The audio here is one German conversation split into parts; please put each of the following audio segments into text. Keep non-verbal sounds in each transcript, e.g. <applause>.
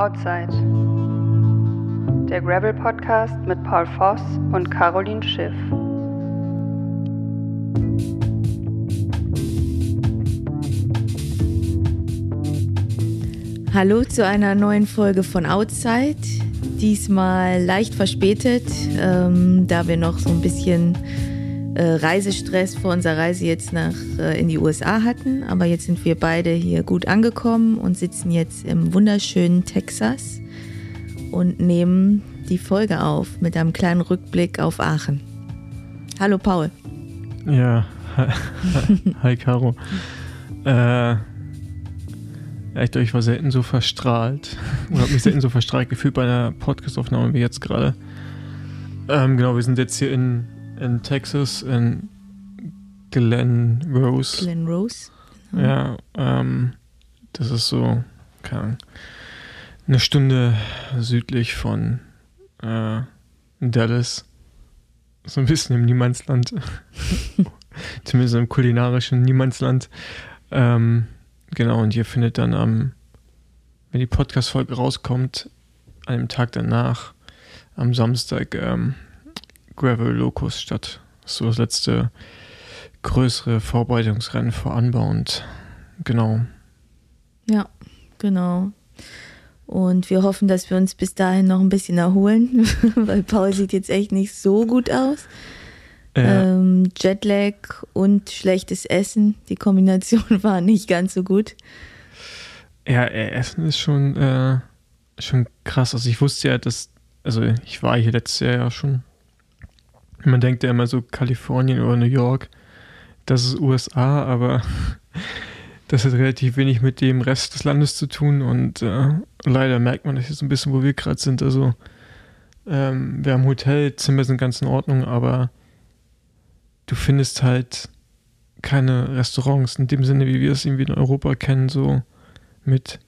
Outside. Der Gravel Podcast mit Paul Voss und Caroline Schiff. Hallo zu einer neuen Folge von Outside. Diesmal leicht verspätet, ähm, da wir noch so ein bisschen Reisestress vor unserer Reise jetzt nach äh, in die USA hatten. Aber jetzt sind wir beide hier gut angekommen und sitzen jetzt im wunderschönen Texas und nehmen die Folge auf mit einem kleinen Rückblick auf Aachen. Hallo Paul. Ja, hi <laughs> Caro. Äh, glaube, ich war selten so verstrahlt <laughs> oder habe mich selten so verstrahlt gefühlt bei einer Podcastaufnahme wie jetzt gerade. Ähm, genau, wir sind jetzt hier in in Texas, in Glen Rose. Glen Rose. Mhm. Ja, ähm, das ist so, keine Ahnung, eine Stunde südlich von äh, Dallas. So ein bisschen im Niemandsland. <laughs> Zumindest im kulinarischen Niemandsland. Ähm, genau, und ihr findet dann am, wenn die Podcast-Folge rauskommt, an dem Tag danach, am Samstag, ähm, Gravel Locus statt. So das letzte größere Vorbereitungsrennen vor Anbau und genau. Ja, genau. Und wir hoffen, dass wir uns bis dahin noch ein bisschen erholen, <laughs> weil Paul sieht jetzt echt nicht so gut aus. Ja. Ähm, Jetlag und schlechtes Essen, die Kombination <laughs> war nicht ganz so gut. Ja, äh, Essen ist schon, äh, schon krass. Also ich wusste ja, dass, also ich war hier letztes Jahr ja schon man denkt ja immer so Kalifornien oder New York, das ist USA, aber <laughs> das hat relativ wenig mit dem Rest des Landes zu tun und äh, leider merkt man das jetzt ein bisschen, wo wir gerade sind. Also ähm, wir haben Hotelzimmer sind ganz in Ordnung, aber du findest halt keine Restaurants in dem Sinne, wie wir es irgendwie in Europa kennen, so mit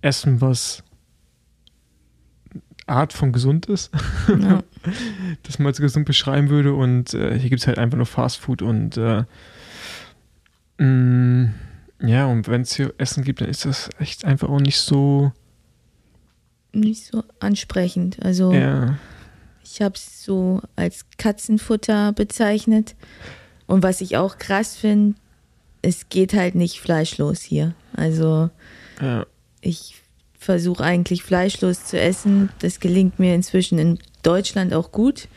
Essen, was Art von gesund ist. Ja. <laughs> <laughs> das man als gesund beschreiben würde. Und äh, hier gibt es halt einfach nur Fast Food und äh, mh, mm, ja, und wenn es hier Essen gibt, dann ist das echt einfach auch nicht so. Nicht so ansprechend. Also ja. ich habe es so als Katzenfutter bezeichnet. Und was ich auch krass finde, es geht halt nicht fleischlos hier. Also ja. ich versuche eigentlich fleischlos zu essen. Das gelingt mir inzwischen in Deutschland auch gut.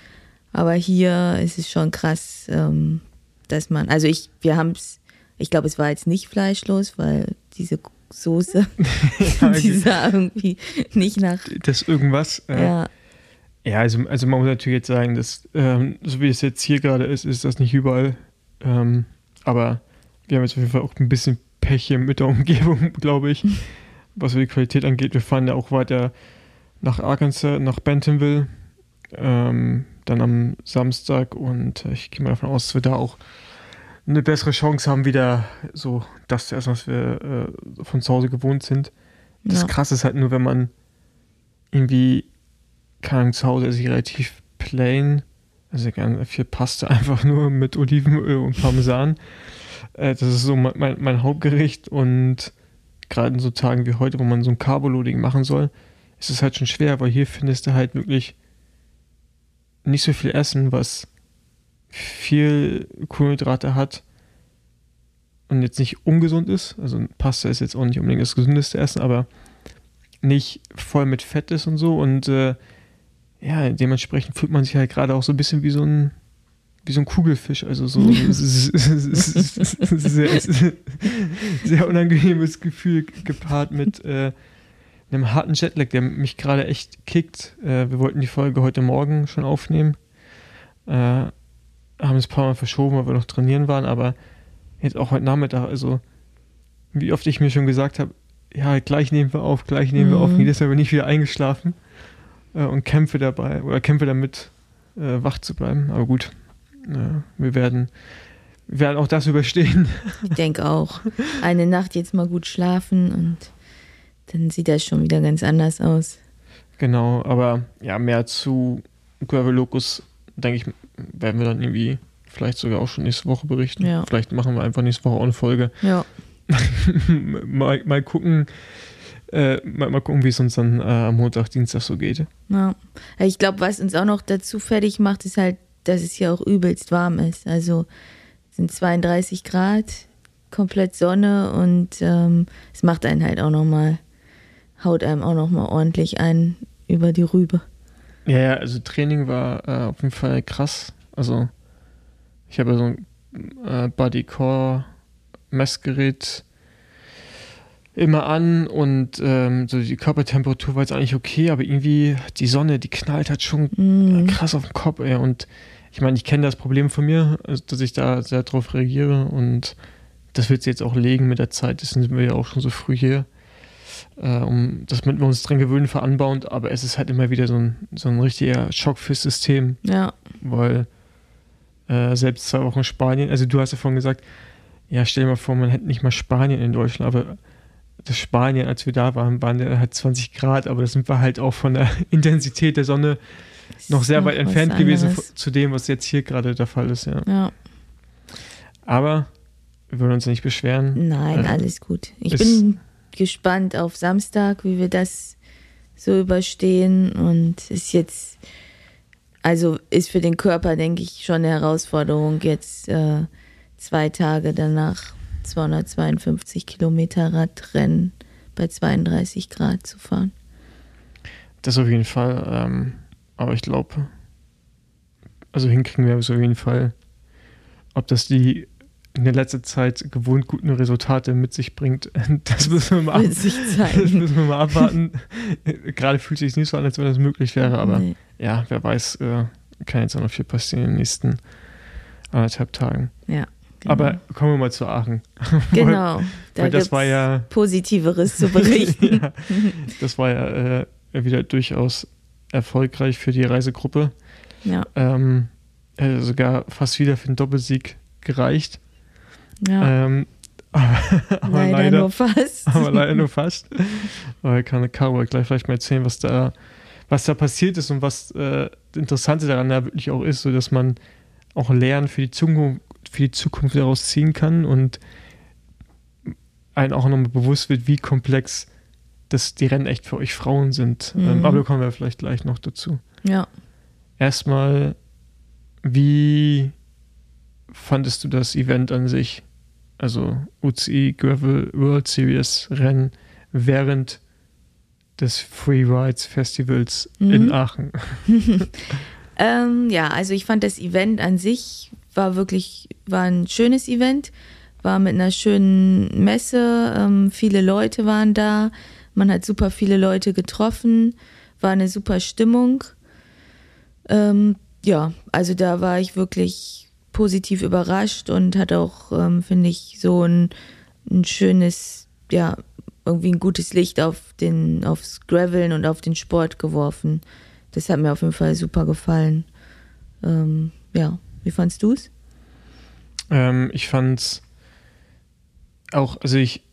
Aber hier ist es schon krass, ähm, dass man, also ich, wir haben es, ich glaube, es war jetzt nicht fleischlos, weil diese Soße, <laughs> <laughs> die sah irgendwie nicht nach. Das irgendwas. Äh, ja. Ja, also, also man muss natürlich jetzt sagen, dass, ähm, so wie es jetzt hier gerade ist, ist das nicht überall. Ähm, aber wir haben jetzt auf jeden Fall auch ein bisschen Pech hier mit der Umgebung, <laughs> glaube ich was die Qualität angeht. Wir fahren ja auch weiter nach Arkansas, nach Bentonville, ähm, dann am Samstag und ich gehe mal davon aus, dass wir da auch eine bessere Chance haben, wieder so das zu essen, was wir äh, von zu Hause gewohnt sind. Das ja. Krasse ist halt nur, wenn man irgendwie, keine Ahnung, zu Hause ist ich relativ plain, also gerne viel Pasta <laughs> einfach nur mit Olivenöl und Parmesan. äh, das ist so mein, mein, mein Hauptgericht und gerade in so Tagen wie heute, wo man so ein Carboloading machen soll, ist es halt schon schwer, weil hier findest du halt wirklich nicht so viel Essen, was viel Kohlenhydrate hat und jetzt nicht ungesund ist. Also Pasta ist jetzt auch nicht unbedingt das gesündeste Essen, aber nicht voll mit Fett ist und so. Und äh, ja, dementsprechend fühlt man sich halt gerade auch so ein bisschen wie so ein wie so ein Kugelfisch, also so sehr, sehr unangenehmes Gefühl gepaart mit äh, einem harten Jetlag, der mich gerade echt kickt. Äh, wir wollten die Folge heute Morgen schon aufnehmen, äh, haben es ein paar Mal verschoben, weil wir noch trainieren waren, aber jetzt auch heute Nachmittag, also wie oft ich mir schon gesagt habe, ja, gleich nehmen wir auf, gleich nehmen wir auf, mhm. jedes Mal bin ich wieder eingeschlafen äh, und kämpfe dabei oder kämpfe damit, äh, wach zu bleiben, aber gut ja, wir werden, wir werden auch das überstehen. Ich denke auch. Eine Nacht jetzt mal gut schlafen und dann sieht das schon wieder ganz anders aus. Genau, aber ja, mehr zu Gravel Locus, denke ich, werden wir dann irgendwie vielleicht sogar auch schon nächste Woche berichten. Ja. Vielleicht machen wir einfach nächste Woche auch eine Folge. Ja. <laughs> mal, mal gucken, äh, mal, mal, gucken, wie es uns dann äh, am Montag, Dienstag so geht. Ja. Ich glaube, was uns auch noch dazu fertig macht, ist halt, dass es hier auch übelst warm ist. Also sind 32 Grad, komplett Sonne und ähm, es macht einen halt auch nochmal, haut einem auch nochmal ordentlich ein über die Rübe. Ja, ja, also Training war äh, auf jeden Fall krass. Also ich habe so ein äh, Bodycore Messgerät immer an und ähm, so die Körpertemperatur war jetzt eigentlich okay, aber irgendwie die Sonne, die knallt halt schon mm. krass auf den Kopf, ey. Und ich meine, ich kenne das Problem von mir, also, dass ich da sehr drauf reagiere und das wird sich jetzt auch legen mit der Zeit. Deswegen sind wir ja auch schon so früh hier, äh, um das mit wir uns dran gewöhnen für anbauend, aber es ist halt immer wieder so ein, so ein richtiger Schock fürs System. Ja. Weil äh, selbst zwei Wochen Spanien, also du hast ja vorhin gesagt, ja, stell dir mal vor, man hätte nicht mal Spanien in Deutschland, aber das Spanien, als wir da waren, waren halt 20 Grad, aber das sind wir halt auch von der <laughs> Intensität der Sonne noch sehr noch weit entfernt gewesen zu dem, was jetzt hier gerade der Fall ist, ja. ja. Aber wir wollen uns nicht beschweren. Nein, äh, alles gut. Ich bin gespannt auf Samstag, wie wir das so überstehen und ist jetzt, also ist für den Körper, denke ich, schon eine Herausforderung, jetzt äh, zwei Tage danach 252 Kilometer Radrennen bei 32 Grad zu fahren. Das auf jeden Fall. Ähm, aber ich glaube, also hinkriegen wir es auf jeden Fall. Ob das die in der letzten Zeit gewohnt guten Resultate mit sich bringt, <laughs> das müssen wir mal, ab <laughs> das müssen wir mal abwarten. <laughs> Gerade fühlt es sich nicht so an, als wenn das möglich wäre, aber nee. ja, wer weiß, äh, kann jetzt auch noch viel passieren in den nächsten anderthalb Tagen. Ja. Genau. Aber kommen wir mal zu Aachen. Genau. weil, da weil das war ja Positiveres zu berichten. ja, das war ja äh, wieder durchaus erfolgreich für die Reisegruppe. Ja. Ähm, äh, sogar fast wieder für den Doppelsieg gereicht. Ja. Ähm, aber, <laughs> aber leider, leider, nur fast. <laughs> Aber leider nur fast. Aber kann Caro gleich vielleicht mal erzählen, was da, was da passiert ist und was äh, das Interessante daran ja wirklich auch ist, so dass man auch Lernen für die Zukunft, für die Zukunft daraus ziehen kann und einen auch nochmal bewusst wird, wie komplex das die Rennen echt für euch Frauen sind. Ähm, mhm. aber da kommen wir vielleicht gleich noch dazu. Ja. Erstmal, wie fandest du das Event an sich? Also UCI Gravel World Series Rennen während des Free Rides Festivals mhm. in Aachen. <laughs> <laughs> ähm, ja, also ich fand das Event an sich war wirklich, war ein schönes Event, war mit einer schönen Messe, ähm, viele Leute waren da, man hat super viele Leute getroffen, war eine super Stimmung. Ähm, ja, also da war ich wirklich positiv überrascht und hat auch, ähm, finde ich, so ein, ein schönes, ja, irgendwie ein gutes Licht auf den, aufs Graveln und auf den Sport geworfen. Das hat mir auf jeden Fall super gefallen. Ähm, ja. Wie fandst du es? Ähm, ich fand's auch, also ich,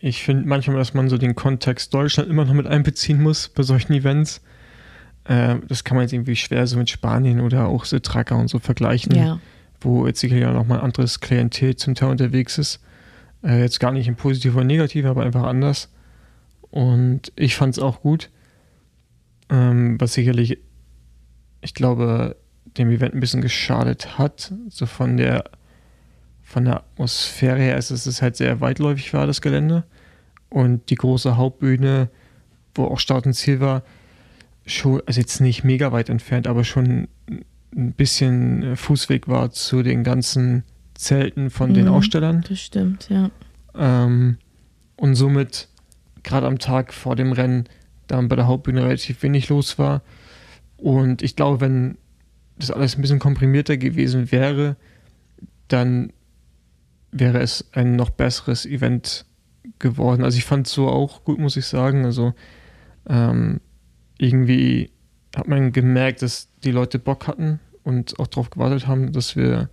ich finde manchmal, dass man so den Kontext Deutschland immer noch mit einbeziehen muss bei solchen Events. Äh, das kann man jetzt irgendwie schwer so mit Spanien oder auch Sitraka und so vergleichen, ja. Wo jetzt sicherlich auch noch mal ein anderes Klientel zum Teil unterwegs ist. Äh, jetzt gar nicht im Positiven oder Negativen, aber einfach anders. Und ich fand es auch gut. Ähm, was sicherlich, ich glaube, dem Event ein bisschen geschadet hat. So von der, von der Atmosphäre her ist es halt sehr weitläufig war, das Gelände. Und die große Hauptbühne, wo auch Start und Ziel war, schon, also jetzt nicht mega weit entfernt, aber schon ein bisschen Fußweg war zu den ganzen Zelten von mhm, den Ausstellern. Das stimmt, ja. Ähm, und somit gerade am Tag vor dem Rennen dann bei der Hauptbühne relativ wenig los war. Und ich glaube, wenn das alles ein bisschen komprimierter gewesen wäre, dann wäre es ein noch besseres Event geworden. Also ich fand es so auch gut, muss ich sagen. Also ähm, irgendwie hat man gemerkt, dass die Leute Bock hatten und auch darauf gewartet haben, dass wir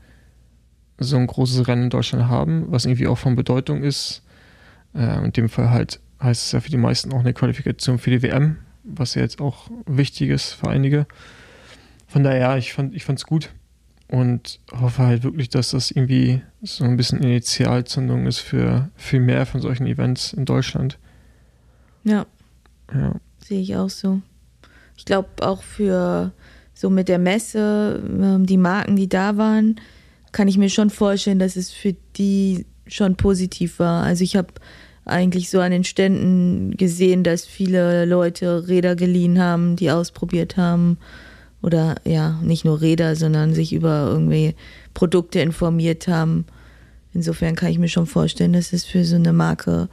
so ein großes Rennen in Deutschland haben, was irgendwie auch von Bedeutung ist. Äh, in dem Fall halt heißt es ja für die meisten auch eine Qualifikation für die WM, was ja jetzt auch wichtig ist für einige. Von daher, ich fand ich fand's gut und hoffe halt wirklich, dass das irgendwie so ein bisschen Initialzündung ist für viel mehr von solchen Events in Deutschland. Ja. Ja. Sehe ich auch so. Ich glaube auch für so mit der Messe, ähm, die Marken, die da waren, kann ich mir schon vorstellen, dass es für die schon positiv war. Also ich habe eigentlich so an den Ständen gesehen, dass viele Leute Räder geliehen haben, die ausprobiert haben. Oder ja, nicht nur Räder, sondern sich über irgendwie Produkte informiert haben. Insofern kann ich mir schon vorstellen, dass es für so eine Marke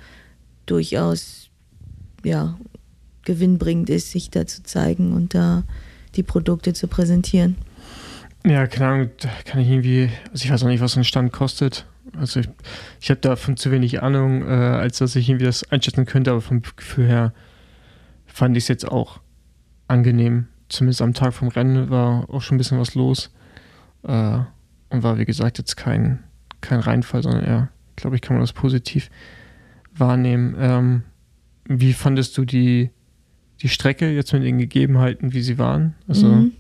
durchaus ja, gewinnbringend ist, sich da zu zeigen und da die Produkte zu präsentieren. Ja, keine Ahnung, da kann ich irgendwie, also ich weiß auch nicht, was so ein Stand kostet. Also ich, ich habe davon zu wenig Ahnung, äh, als dass ich irgendwie das einschätzen könnte, aber vom Gefühl her fand ich es jetzt auch angenehm. Zumindest am Tag vom Rennen war auch schon ein bisschen was los. Äh, und war, wie gesagt, jetzt kein, kein Reinfall, sondern eher, glaube ich, kann man das positiv wahrnehmen. Ähm, wie fandest du die, die Strecke jetzt mit den Gegebenheiten, wie sie waren? Also, mhm.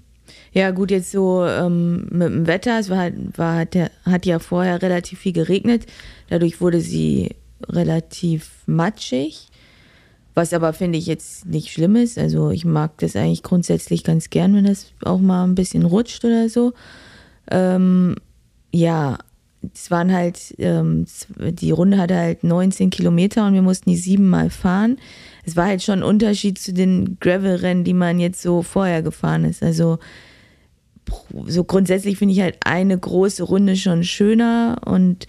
Ja, gut, jetzt so ähm, mit dem Wetter, es war halt, war, hat, hat ja vorher relativ viel geregnet. Dadurch wurde sie relativ matschig. Was aber finde ich jetzt nicht schlimm ist. Also ich mag das eigentlich grundsätzlich ganz gern, wenn das auch mal ein bisschen rutscht oder so. Ähm, ja, es waren halt, ähm, die Runde hatte halt 19 Kilometer und wir mussten die siebenmal fahren. Es war halt schon ein Unterschied zu den Gravel-Rennen, die man jetzt so vorher gefahren ist. Also so grundsätzlich finde ich halt eine große Runde schon schöner und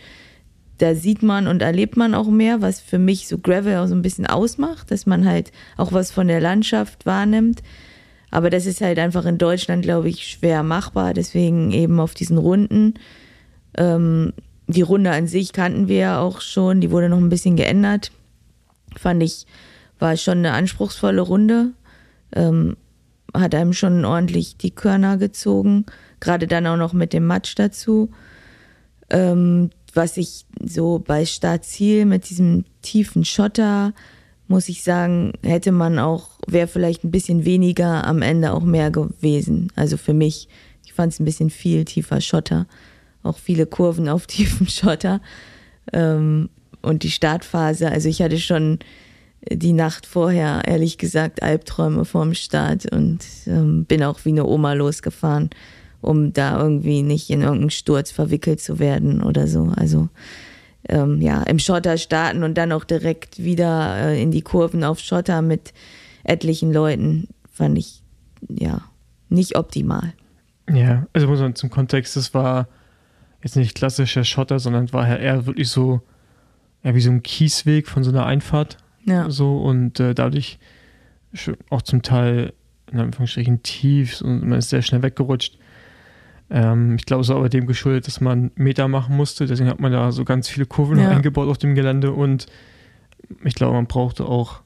da sieht man und erlebt man auch mehr, was für mich so Gravel auch so ein bisschen ausmacht, dass man halt auch was von der Landschaft wahrnimmt. Aber das ist halt einfach in Deutschland, glaube ich, schwer machbar. Deswegen eben auf diesen Runden. Ähm, die Runde an sich kannten wir ja auch schon. Die wurde noch ein bisschen geändert. Fand ich, war schon eine anspruchsvolle Runde. Ähm, hat einem schon ordentlich die Körner gezogen. Gerade dann auch noch mit dem Matsch dazu. Ähm, was ich so bei Startziel mit diesem tiefen Schotter muss ich sagen, hätte man auch, wäre vielleicht ein bisschen weniger, am Ende auch mehr gewesen. Also für mich, ich fand es ein bisschen viel tiefer Schotter, auch viele Kurven auf <laughs> tiefem Schotter. Ähm, und die Startphase, also ich hatte schon die Nacht vorher, ehrlich gesagt, Albträume vorm Start und ähm, bin auch wie eine Oma losgefahren, um da irgendwie nicht in irgendeinen Sturz verwickelt zu werden oder so. Also ähm, ja, im Schotter starten und dann auch direkt wieder äh, in die Kurven auf Schotter mit etlichen Leuten, fand ich ja nicht optimal. Ja, also muss man zum Kontext, das war jetzt nicht klassischer Schotter, sondern war ja eher wirklich so, ja, wie so ein Kiesweg von so einer Einfahrt. Ja. So und äh, dadurch auch zum Teil in Anführungsstrichen tief und man ist sehr schnell weggerutscht. Ähm, ich glaube, es war aber dem geschuldet, dass man Meter machen musste. Deswegen hat man da so ganz viele Kurven ja. eingebaut auf dem Gelände und ich glaube, man brauchte auch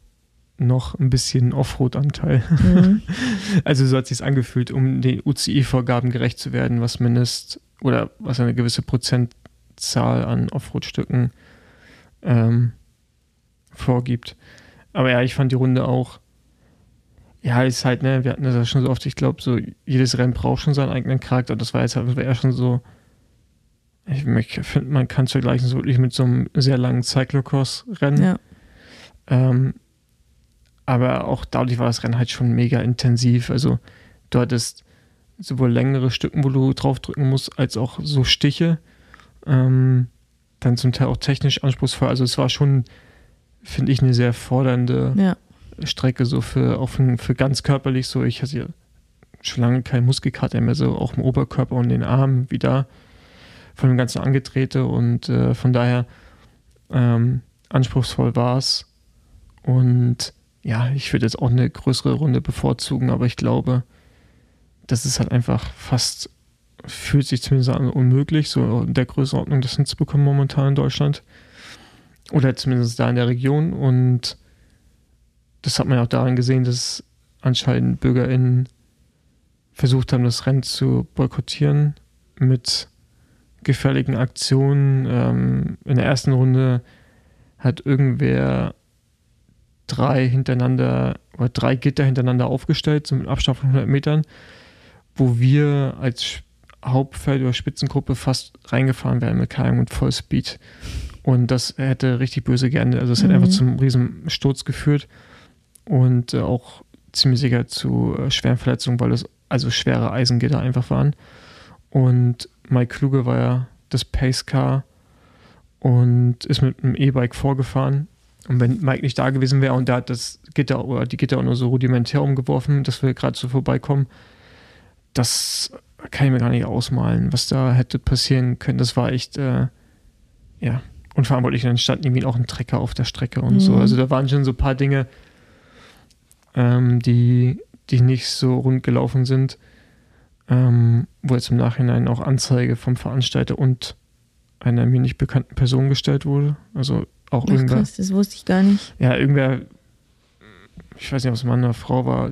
noch ein bisschen Offroad-Anteil. Mhm. <laughs> also so hat es sich angefühlt, um den UCI-Vorgaben gerecht zu werden, was mindest oder was eine gewisse Prozentzahl an Offroad-Stücken ähm, vorgibt. Aber ja, ich fand die Runde auch ja, ist halt, ne, wir hatten das ja schon so oft, ich glaube, so jedes Rennen braucht schon seinen eigenen Charakter. Das war jetzt halt eher schon so, ich finde, man kann es vergleichen so wirklich mit so einem sehr langen Cyclocross-Rennen. Ja. Ähm, aber auch dadurch war das Rennen halt schon mega intensiv. Also du hattest sowohl längere Stücken, wo du draufdrücken musst, als auch so Stiche. Ähm, dann zum Teil auch technisch anspruchsvoll. Also es war schon, finde ich, eine sehr fordernde ja. Strecke, so für, auch für, ganz körperlich so. Ich hatte ja schon lange keinen Muskelkater mehr, so auch im Oberkörper und den Armen wieder von dem ganzen Angetrete und äh, von daher ähm, anspruchsvoll war es. Und ja, ich würde jetzt auch eine größere Runde bevorzugen, aber ich glaube, das ist halt einfach fast, fühlt sich zumindest an unmöglich, so in der Größenordnung das hinzubekommen momentan in Deutschland. Oder zumindest da in der Region. Und das hat man auch daran gesehen, dass anscheinend BürgerInnen versucht haben, das Rennen zu boykottieren mit gefährlichen Aktionen. Ähm, in der ersten Runde hat irgendwer drei hintereinander oder drei Gitter hintereinander aufgestellt, mit Abstand von 100 Metern, wo wir als Hauptfeld oder Spitzengruppe fast reingefahren wären mit Kajak und Vollspeed. Und das hätte richtig böse geendet. Also es mhm. hätte einfach zum riesen Sturz geführt. und äh, auch ziemlich sicher zu äh, schweren Verletzungen, weil es also schwere Eisengitter einfach waren. Und Mike Kluge war ja das Pace Car und ist mit einem E-Bike vorgefahren. Und wenn Mike nicht da gewesen wäre und der hat das Gitter oder die Gitter auch nur so rudimentär umgeworfen, dass wir gerade so vorbeikommen, das kann ich mir gar nicht ausmalen, was da hätte passieren können. Das war echt, äh, ja, unverantwortlich. Und dann stand irgendwie auch ein Trecker auf der Strecke und mhm. so. Also da waren schon so ein paar Dinge, ähm, die, die nicht so rund gelaufen sind, ähm, wo jetzt im Nachhinein auch Anzeige vom Veranstalter und einer mir nicht bekannten Person gestellt wurde. Also auch Ach, irgendwer. Krass, das wusste ich gar nicht. Ja, irgendwer, ich weiß nicht, ob es Mann oder Frau war, äh,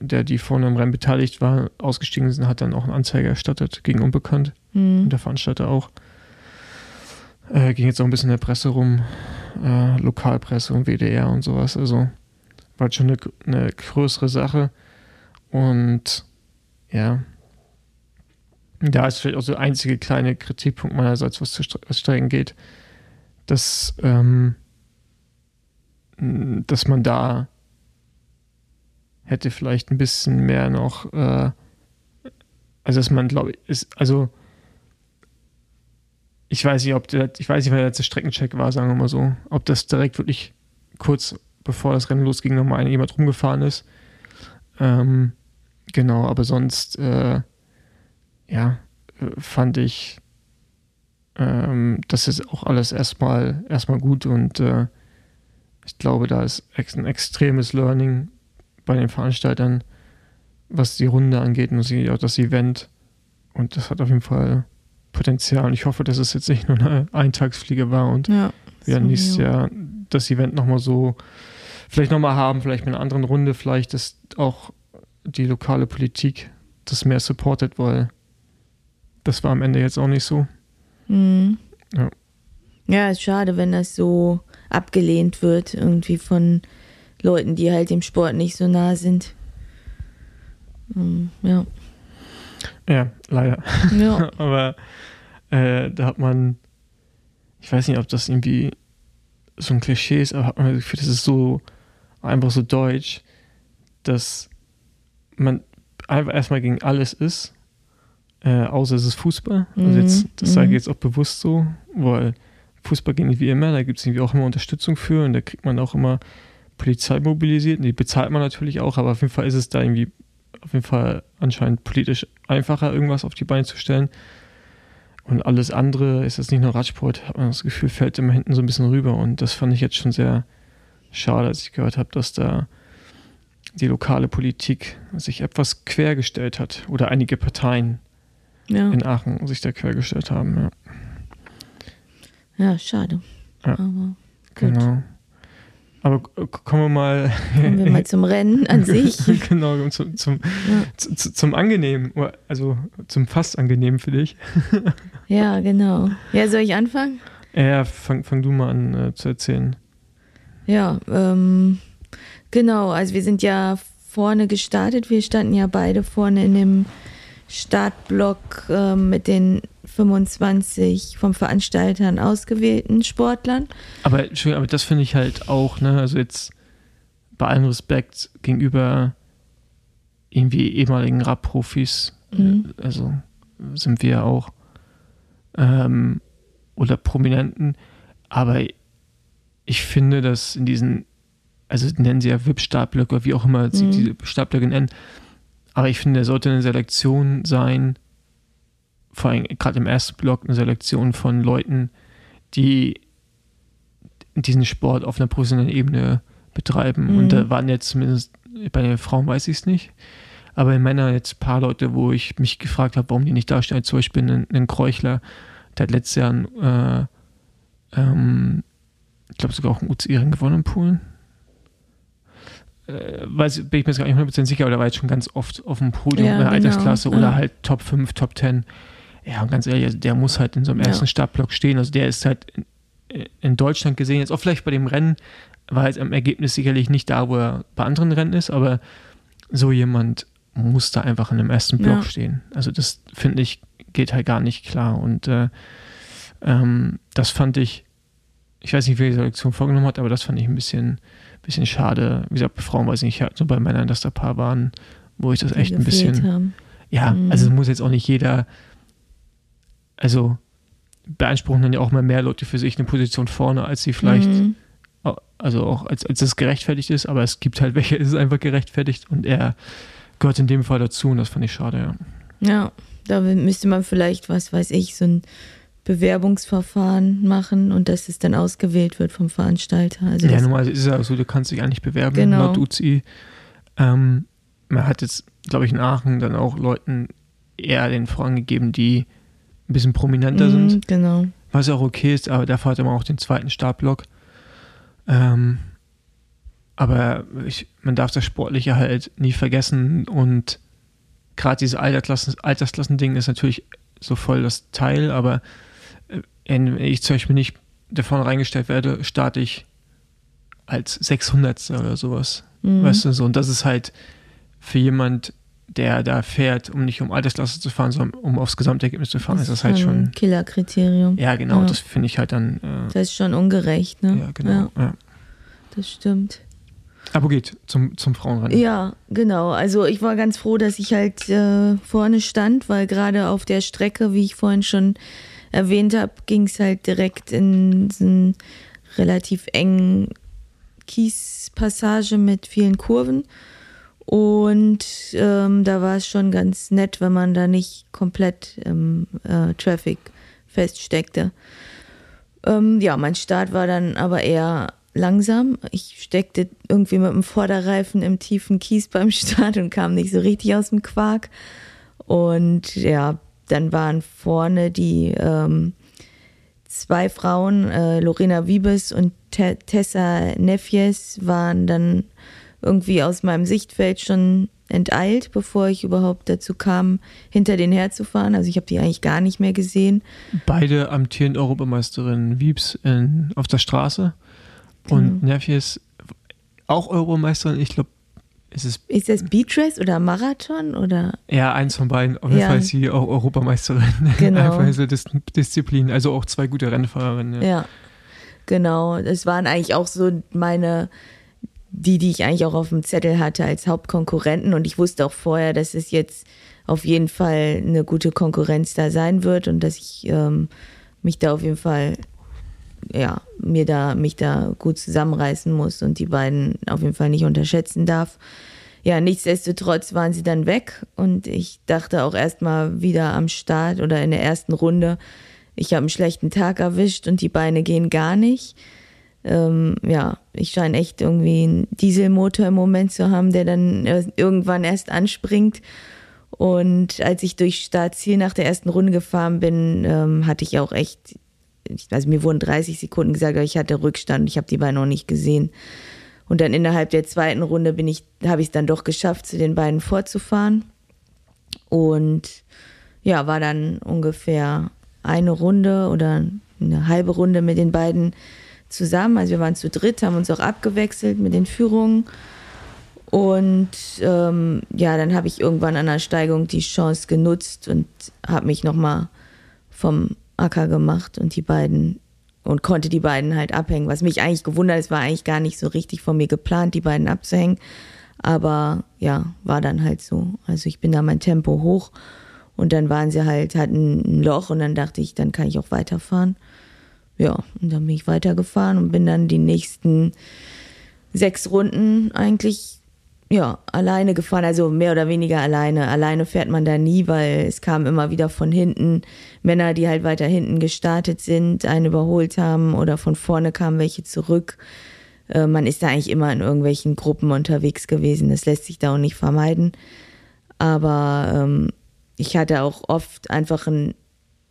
der die vorne im Rennen beteiligt war, ausgestiegen ist, hat dann auch eine Anzeige erstattet gegen Unbekannt. Mhm. Und der Veranstalter auch. Äh, ging jetzt auch ein bisschen in der Presse rum, äh, Lokalpresse und WDR und sowas. Also war schon eine, eine größere Sache. Und ja, da ist vielleicht auch so der einzige kleine Kritikpunkt meinerseits, was zu Strecken geht, dass, ähm, dass man da hätte vielleicht ein bisschen mehr noch, äh, also dass man, glaube ich, ist, also ich weiß nicht, ob der, ich weiß nicht, wer der letzte Streckencheck war, sagen wir mal so, ob das direkt wirklich kurz bevor das Rennen losging, nochmal jemand rumgefahren ist. Ähm, genau, aber sonst, äh, ja, fand ich, ähm, das ist auch alles erstmal erstmal gut und äh, ich glaube, da ist ein extremes Learning bei den Veranstaltern, was die Runde angeht und auch das Event. Und das hat auf jeden Fall Potenzial. Und ich hoffe, dass es jetzt nicht nur eine Eintagsfliege war und ja, wir nächstes ja. Jahr das Event nochmal so vielleicht nochmal haben, vielleicht mit einer anderen Runde, vielleicht ist auch die lokale Politik das mehr supportet, weil das war am Ende jetzt auch nicht so. Mhm. Ja. ja, ist schade, wenn das so abgelehnt wird, irgendwie von Leuten, die halt dem Sport nicht so nah sind. Ähm, ja. Ja, leider. Ja. <laughs> Aber äh, da hat man, ich weiß nicht, ob das irgendwie so ein Klischee ist, aber hat man das Gefühl, das ist so einfach so deutsch, dass man einfach erstmal gegen alles ist, äh, außer es ist Fußball. Also mhm. jetzt, das mhm. sage ich jetzt auch bewusst so, weil Fußball geht nicht wie immer, da gibt es irgendwie auch immer Unterstützung für und da kriegt man auch immer Polizei mobilisiert und die bezahlt man natürlich auch, aber auf jeden Fall ist es da irgendwie auf jeden Fall anscheinend politisch einfacher, irgendwas auf die Beine zu stellen. Und alles andere ist jetzt nicht nur Radsport, hat man das Gefühl, fällt immer hinten so ein bisschen rüber. Und das fand ich jetzt schon sehr schade, als ich gehört habe, dass da die lokale Politik sich etwas quergestellt hat oder einige Parteien ja. in Aachen sich da quergestellt haben. Ja, ja schade. Ja, Aber genau. Aber kommen wir mal. <laughs> Kommen wir mal zum Rennen an <laughs> sich. genau, zum, zum, ja. zum, zum Angenehmen, also zum fast Angenehmen für dich. <laughs> ja, genau. Ja, soll ich anfangen? Ja, fang, fang du mal an äh, zu erzählen. Ja, ähm, genau. Also wir sind ja vorne gestartet. Wir standen ja beide vorne in dem Startblock äh, mit den 25 vom Veranstaltern ausgewählten Sportlern. Aber, aber das finde ich halt auch, ne, also jetzt bei allem Respekt gegenüber irgendwie ehemaligen Rap-Profis, mhm. also sind wir ja auch, ähm, oder Prominenten, aber ich finde, dass in diesen, also nennen sie ja VIP-Startblöcke, wie auch immer sie mhm. diese Startblöcke nennen, aber ich finde, er sollte eine Selektion sein, vor allem gerade im ersten Block, eine Selektion von Leuten, die diesen Sport auf einer professionellen Ebene betreiben. Mhm. Und da waren jetzt zumindest bei den Frauen weiß ich es nicht. Aber in Männern jetzt ein paar Leute, wo ich mich gefragt habe, warum die nicht da stehen. Zum Beispiel ein, ein Kreuchler, der hat letztes Jahr, ein, äh, ähm, ich glaube sogar auch ein UCI-Rennen gewonnen in Polen äh, weiß, bin ich mir jetzt gar nicht 100% sicher, aber der war jetzt schon ganz oft auf dem Podium ja, in der genau. Altersklasse oder ja. halt Top 5, Top 10. Ja, und ganz ehrlich, also der muss halt in so einem ersten ja. Startblock stehen. Also der ist halt in, in, Deutschland gesehen, jetzt auch vielleicht bei dem Rennen, war jetzt am Ergebnis sicherlich nicht da, wo er bei anderen Rennen ist, aber so jemand muss da einfach in einem ersten Block ja. stehen. Also das finde ich, geht halt gar nicht klar. Und äh, ähm, das fand ich ich weiß nicht, wer die Selektion vorgenommen hat, aber das fand ich ein bisschen, bisschen schade. Wie gesagt, bei Frauen weiß ich nicht, so bei Männern, dass da ein paar waren, wo ich das echt ein bisschen. Haben. Ja, mhm. also es muss jetzt auch nicht jeder, also beanspruchen dann ja auch mal mehr Leute für sich eine Position vorne, als sie vielleicht, mhm. also auch als, als es gerechtfertigt ist, aber es gibt halt welche, <laughs> ist es einfach gerechtfertigt und er gehört in dem Fall dazu und das fand ich schade, ja. Ja, da müsste man vielleicht, was weiß ich, so ein Bewerbungsverfahren machen und dass es dann ausgewählt wird vom Veranstalter. Also ja, normal ist es ja so, du kannst dich eigentlich bewerben genau. laut UCI. Ähm, man hat jetzt, glaube ich, in Aachen dann auch Leuten eher den vorangegeben, die ein bisschen prominenter mm, sind. Genau. Was auch okay ist, aber dafür hat man auch den zweiten Startblock. Ähm, aber ich, man darf das Sportliche halt nie vergessen und gerade dieses Altersklassen, Altersklassending ist natürlich so voll das Teil, aber wenn ich zum Beispiel nicht davon reingestellt werde, starte ich als 600. oder sowas. Mhm. Weißt du, so. Und das ist halt für jemand, der da fährt, um nicht um Altersklasse zu fahren, sondern um aufs Gesamtergebnis zu fahren, das ist das halt schon. Ein Killerkriterium. Ja, genau, ja. das finde ich halt dann. Äh, das ist schon ungerecht, ne? Ja, genau. Ja. ja. Das stimmt. Aber geht zum, zum Frauenrennen. Ja, genau. Also ich war ganz froh, dass ich halt äh, vorne stand, weil gerade auf der Strecke, wie ich vorhin schon erwähnt habe, ging es halt direkt in so einen relativ engen Kiespassage mit vielen Kurven. Und ähm, da war es schon ganz nett, wenn man da nicht komplett im äh, Traffic feststeckte. Ähm, ja, mein Start war dann aber eher langsam. Ich steckte irgendwie mit dem Vorderreifen im tiefen Kies beim <laughs> Start und kam nicht so richtig aus dem Quark. Und ja, dann waren vorne die ähm, zwei Frauen, äh, Lorena Wiebes und Te Tessa Nefjes, waren dann irgendwie aus meinem Sichtfeld schon enteilt, bevor ich überhaupt dazu kam, hinter denen herzufahren. Also ich habe die eigentlich gar nicht mehr gesehen. Beide amtierende Europameisterinnen Wiebs in, auf der Straße und genau. Nefjes auch Europameisterin, ich glaube ist, es, ist das Beatrace oder Marathon oder? Ja, eins von beiden. Auf jeden Fall ist sie auch Europameisterin. <laughs> Genau. Einfach diese Dis Disziplin. Also auch zwei gute Rennfahrerinnen. Ja. ja, genau. Das waren eigentlich auch so meine, die, die ich eigentlich auch auf dem Zettel hatte als Hauptkonkurrenten. Und ich wusste auch vorher, dass es jetzt auf jeden Fall eine gute Konkurrenz da sein wird und dass ich ähm, mich da auf jeden Fall ja, mir da, mich da gut zusammenreißen muss und die beiden auf jeden Fall nicht unterschätzen darf. Ja, nichtsdestotrotz waren sie dann weg und ich dachte auch erstmal wieder am Start oder in der ersten Runde, ich habe einen schlechten Tag erwischt und die Beine gehen gar nicht. Ähm, ja, ich scheine echt irgendwie einen Dieselmotor im Moment zu haben, der dann irgendwann erst anspringt. Und als ich durch Startziel nach der ersten Runde gefahren bin, ähm, hatte ich auch echt also mir wurden 30 Sekunden gesagt, aber ich hatte Rückstand, ich habe die beiden noch nicht gesehen. Und dann innerhalb der zweiten Runde bin ich, habe ich es dann doch geschafft, zu den beiden vorzufahren. Und ja, war dann ungefähr eine Runde oder eine halbe Runde mit den beiden zusammen. Also wir waren zu dritt, haben uns auch abgewechselt mit den Führungen. Und ähm, ja, dann habe ich irgendwann an der Steigung die Chance genutzt und habe mich nochmal vom Acker gemacht und die beiden und konnte die beiden halt abhängen. Was mich eigentlich gewundert ist, war eigentlich gar nicht so richtig von mir geplant, die beiden abzuhängen. Aber ja, war dann halt so. Also ich bin da mein Tempo hoch und dann waren sie halt, hatten ein Loch und dann dachte ich, dann kann ich auch weiterfahren. Ja, und dann bin ich weitergefahren und bin dann die nächsten sechs Runden eigentlich ja, alleine gefahren, also mehr oder weniger alleine. Alleine fährt man da nie, weil es kamen immer wieder von hinten Männer, die halt weiter hinten gestartet sind, einen überholt haben oder von vorne kamen welche zurück. Äh, man ist da eigentlich immer in irgendwelchen Gruppen unterwegs gewesen. Das lässt sich da auch nicht vermeiden. Aber ähm, ich hatte auch oft einfach ein,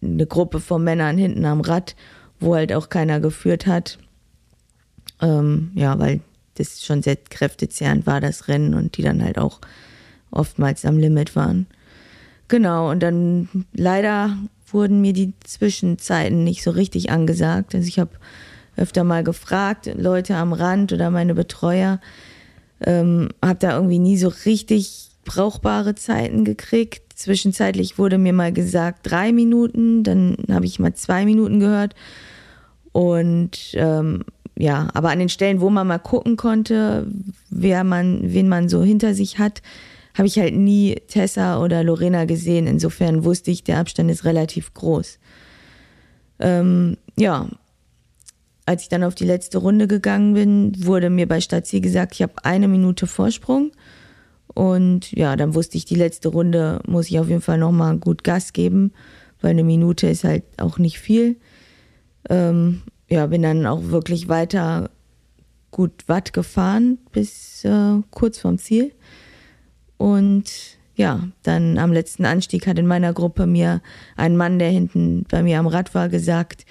eine Gruppe von Männern hinten am Rad, wo halt auch keiner geführt hat. Ähm, ja, weil das schon sehr kräftezehrend war, das Rennen und die dann halt auch oftmals am Limit waren. Genau, und dann leider wurden mir die Zwischenzeiten nicht so richtig angesagt. Also ich habe öfter mal gefragt, Leute am Rand oder meine Betreuer, ähm, habe da irgendwie nie so richtig brauchbare Zeiten gekriegt. Zwischenzeitlich wurde mir mal gesagt drei Minuten, dann habe ich mal zwei Minuten gehört Und ähm, ja, aber an den Stellen, wo man mal gucken konnte, wer man, wen man so hinter sich hat, habe ich halt nie Tessa oder Lorena gesehen. Insofern wusste ich, der Abstand ist relativ groß. Ähm, ja, als ich dann auf die letzte Runde gegangen bin, wurde mir bei Stadtziel gesagt, ich habe eine Minute Vorsprung. Und ja, dann wusste ich, die letzte Runde muss ich auf jeden Fall nochmal gut Gas geben, weil eine Minute ist halt auch nicht viel. Ähm, ja, bin dann auch wirklich weiter gut Watt gefahren bis äh, kurz vorm Ziel. Und ja, dann am letzten Anstieg hat in meiner Gruppe mir ein Mann, der hinten bei mir am Rad war, gesagt,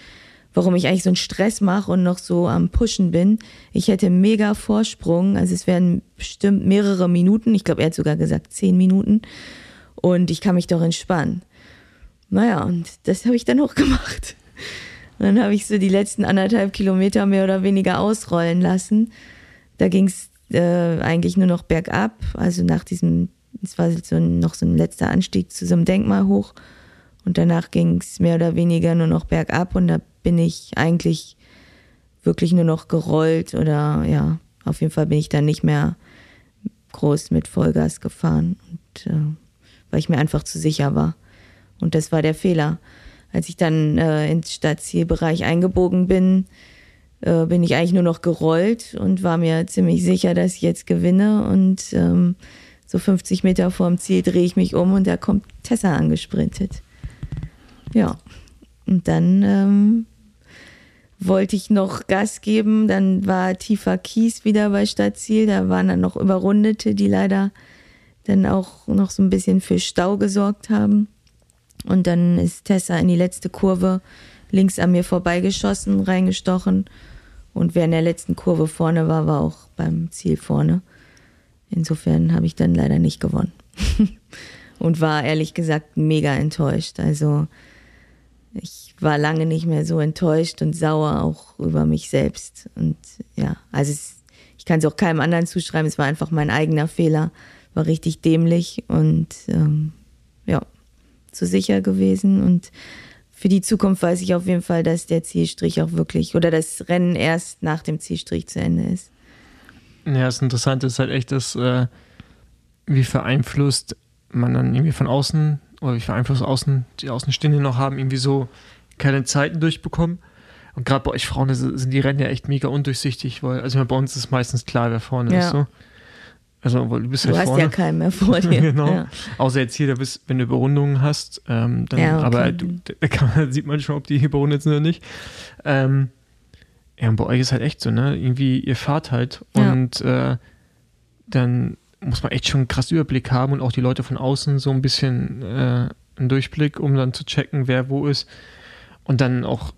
warum ich eigentlich so einen Stress mache und noch so am Pushen bin. Ich hätte mega Vorsprung, also es wären bestimmt mehrere Minuten, ich glaube, er hat sogar gesagt zehn Minuten und ich kann mich doch entspannen. Naja, und das habe ich dann auch <laughs> gemacht. Und dann habe ich so die letzten anderthalb Kilometer mehr oder weniger ausrollen lassen. Da ging es äh, eigentlich nur noch bergab. Also nach diesem, es war so ein, noch so ein letzter Anstieg zu so einem Denkmal hoch. Und danach ging es mehr oder weniger nur noch bergab. Und da bin ich eigentlich wirklich nur noch gerollt oder ja, auf jeden Fall bin ich dann nicht mehr groß mit Vollgas gefahren. Und, äh, weil ich mir einfach zu sicher war. Und das war der Fehler als ich dann äh, ins Stadtzielbereich eingebogen bin, äh, bin ich eigentlich nur noch gerollt und war mir ziemlich sicher, dass ich jetzt gewinne. Und ähm, so 50 Meter vorm Ziel drehe ich mich um und da kommt Tessa angesprintet. Ja, und dann ähm, wollte ich noch Gas geben. Dann war tiefer Kies wieder bei Stadtziel. Da waren dann noch Überrundete, die leider dann auch noch so ein bisschen für Stau gesorgt haben. Und dann ist Tessa in die letzte Kurve links an mir vorbeigeschossen, reingestochen. Und wer in der letzten Kurve vorne war, war auch beim Ziel vorne. Insofern habe ich dann leider nicht gewonnen. <laughs> und war ehrlich gesagt mega enttäuscht. Also ich war lange nicht mehr so enttäuscht und sauer auch über mich selbst. Und ja, also es, ich kann es auch keinem anderen zuschreiben. Es war einfach mein eigener Fehler. War richtig dämlich und ähm, ja zu sicher gewesen. Und für die Zukunft weiß ich auf jeden Fall, dass der Zielstrich auch wirklich oder das Rennen erst nach dem Zielstrich zu Ende ist. Ja, das Interessante ist halt echt, dass äh, wie vereinflusst man dann irgendwie von außen oder wie vereinflusst außen die Außenstehenden noch haben, irgendwie so keine Zeiten durchbekommen. Und gerade bei euch Frauen sind die Rennen ja echt mega undurchsichtig, weil, also bei uns ist meistens klar, wer vorne ja. ist. So. Also, du bist du halt hast ja keinen mehr vor <laughs> dir. genau. Ja. Außer jetzt hier, da bist, wenn du Überrundungen hast, ähm, dann, ja, okay. aber da, kann, <laughs> sieht man schon, ob die überrundet sind oder nicht. Ähm, ja, und bei euch ist halt echt so, ne? Irgendwie, ihr fahrt halt und äh, dann muss man echt schon einen krassen Überblick haben und auch die Leute von außen so ein bisschen äh, einen Durchblick, um dann zu checken, wer wo ist. Und dann auch,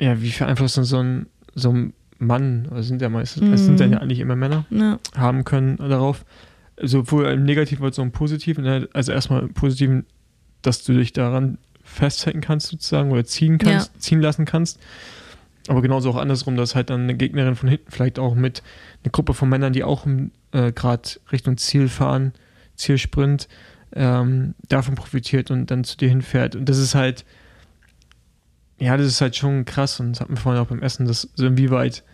ja, wie beeinflusst dann so ein, so ein Mann, also sind ja meistens, mhm. es sind ja eigentlich immer Männer, ja. haben können darauf. Sowohl im Negativen als auch im Positiven. Ne? Also erstmal im Positiven, dass du dich daran festhalten kannst, sozusagen, oder ziehen kannst, ja. ziehen lassen kannst. Aber genauso auch andersrum, dass halt dann eine Gegnerin von hinten vielleicht auch mit einer Gruppe von Männern, die auch äh, gerade Richtung Ziel fahren, Zielsprint, ähm, davon profitiert und dann zu dir hinfährt. Und das ist halt, ja, das ist halt schon krass und das hat mir vorhin auch beim Essen, dass so inwieweit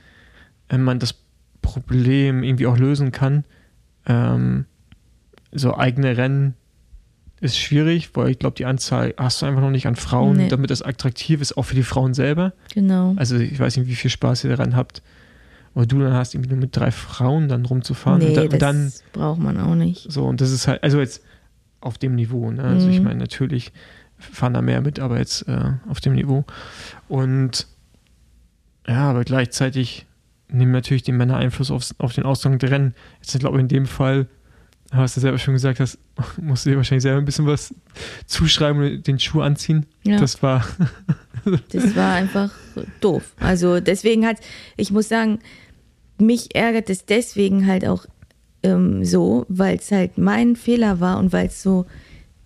äh, man das Problem irgendwie auch lösen kann. Ähm, so eigene Rennen ist schwierig, weil ich glaube, die Anzahl hast du einfach noch nicht an Frauen, nee. damit das attraktiv ist, auch für die Frauen selber. Genau. Also ich weiß nicht, wie viel Spaß ihr daran habt. Oder du dann hast irgendwie nur mit drei Frauen dann rumzufahren. Nee, und dann, das dann, braucht man auch nicht. So, und das ist halt, also jetzt auf dem Niveau, ne? Also mhm. ich meine, natürlich fahren da mehr mit, aber jetzt äh, auf dem Niveau. Und ja, aber gleichzeitig nehmen natürlich die Männer Einfluss auf, auf den Ausgang der Rennen. Jetzt glaube ich in dem Fall, hast du selber schon gesagt, hast, <laughs> musst du dir wahrscheinlich selber ein bisschen was zuschreiben und den Schuh anziehen. Ja. Das war. <laughs> das war einfach doof. Also deswegen hat, ich muss sagen, mich ärgert es deswegen halt auch ähm, so, weil es halt mein Fehler war und weil es so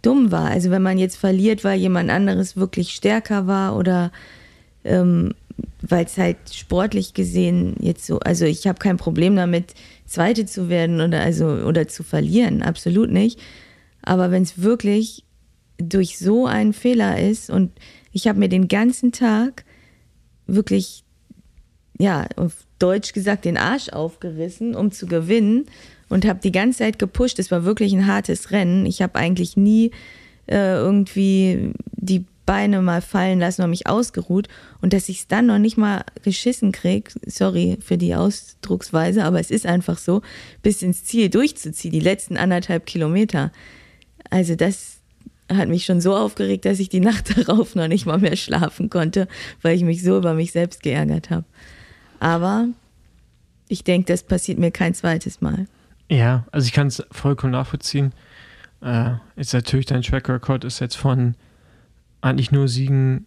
dumm war. Also wenn man jetzt verliert, weil jemand anderes wirklich stärker war oder ähm, weil es halt sportlich gesehen jetzt so, also ich habe kein Problem damit, Zweite zu werden oder also oder zu verlieren, absolut nicht. Aber wenn es wirklich durch so einen Fehler ist und ich habe mir den ganzen Tag wirklich, ja, auf Deutsch gesagt, den Arsch aufgerissen, um zu gewinnen und habe die ganze Zeit gepusht. Es war wirklich ein hartes Rennen. Ich habe eigentlich nie äh, irgendwie die Beine mal fallen lassen oder mich ausgeruht und dass ich es dann noch nicht mal geschissen kriege, sorry für die Ausdrucksweise, aber es ist einfach so, bis ins Ziel durchzuziehen, die letzten anderthalb Kilometer. Also das hat mich schon so aufgeregt, dass ich die <laughs> Nacht darauf noch nicht mal mehr schlafen konnte, weil ich mich so über mich selbst geärgert habe. Aber ich denke, das passiert mir kein zweites Mal. Ja, also ich kann es vollkommen nachvollziehen. Äh, ist natürlich dein Track Record ist jetzt von eigentlich nur Siegen,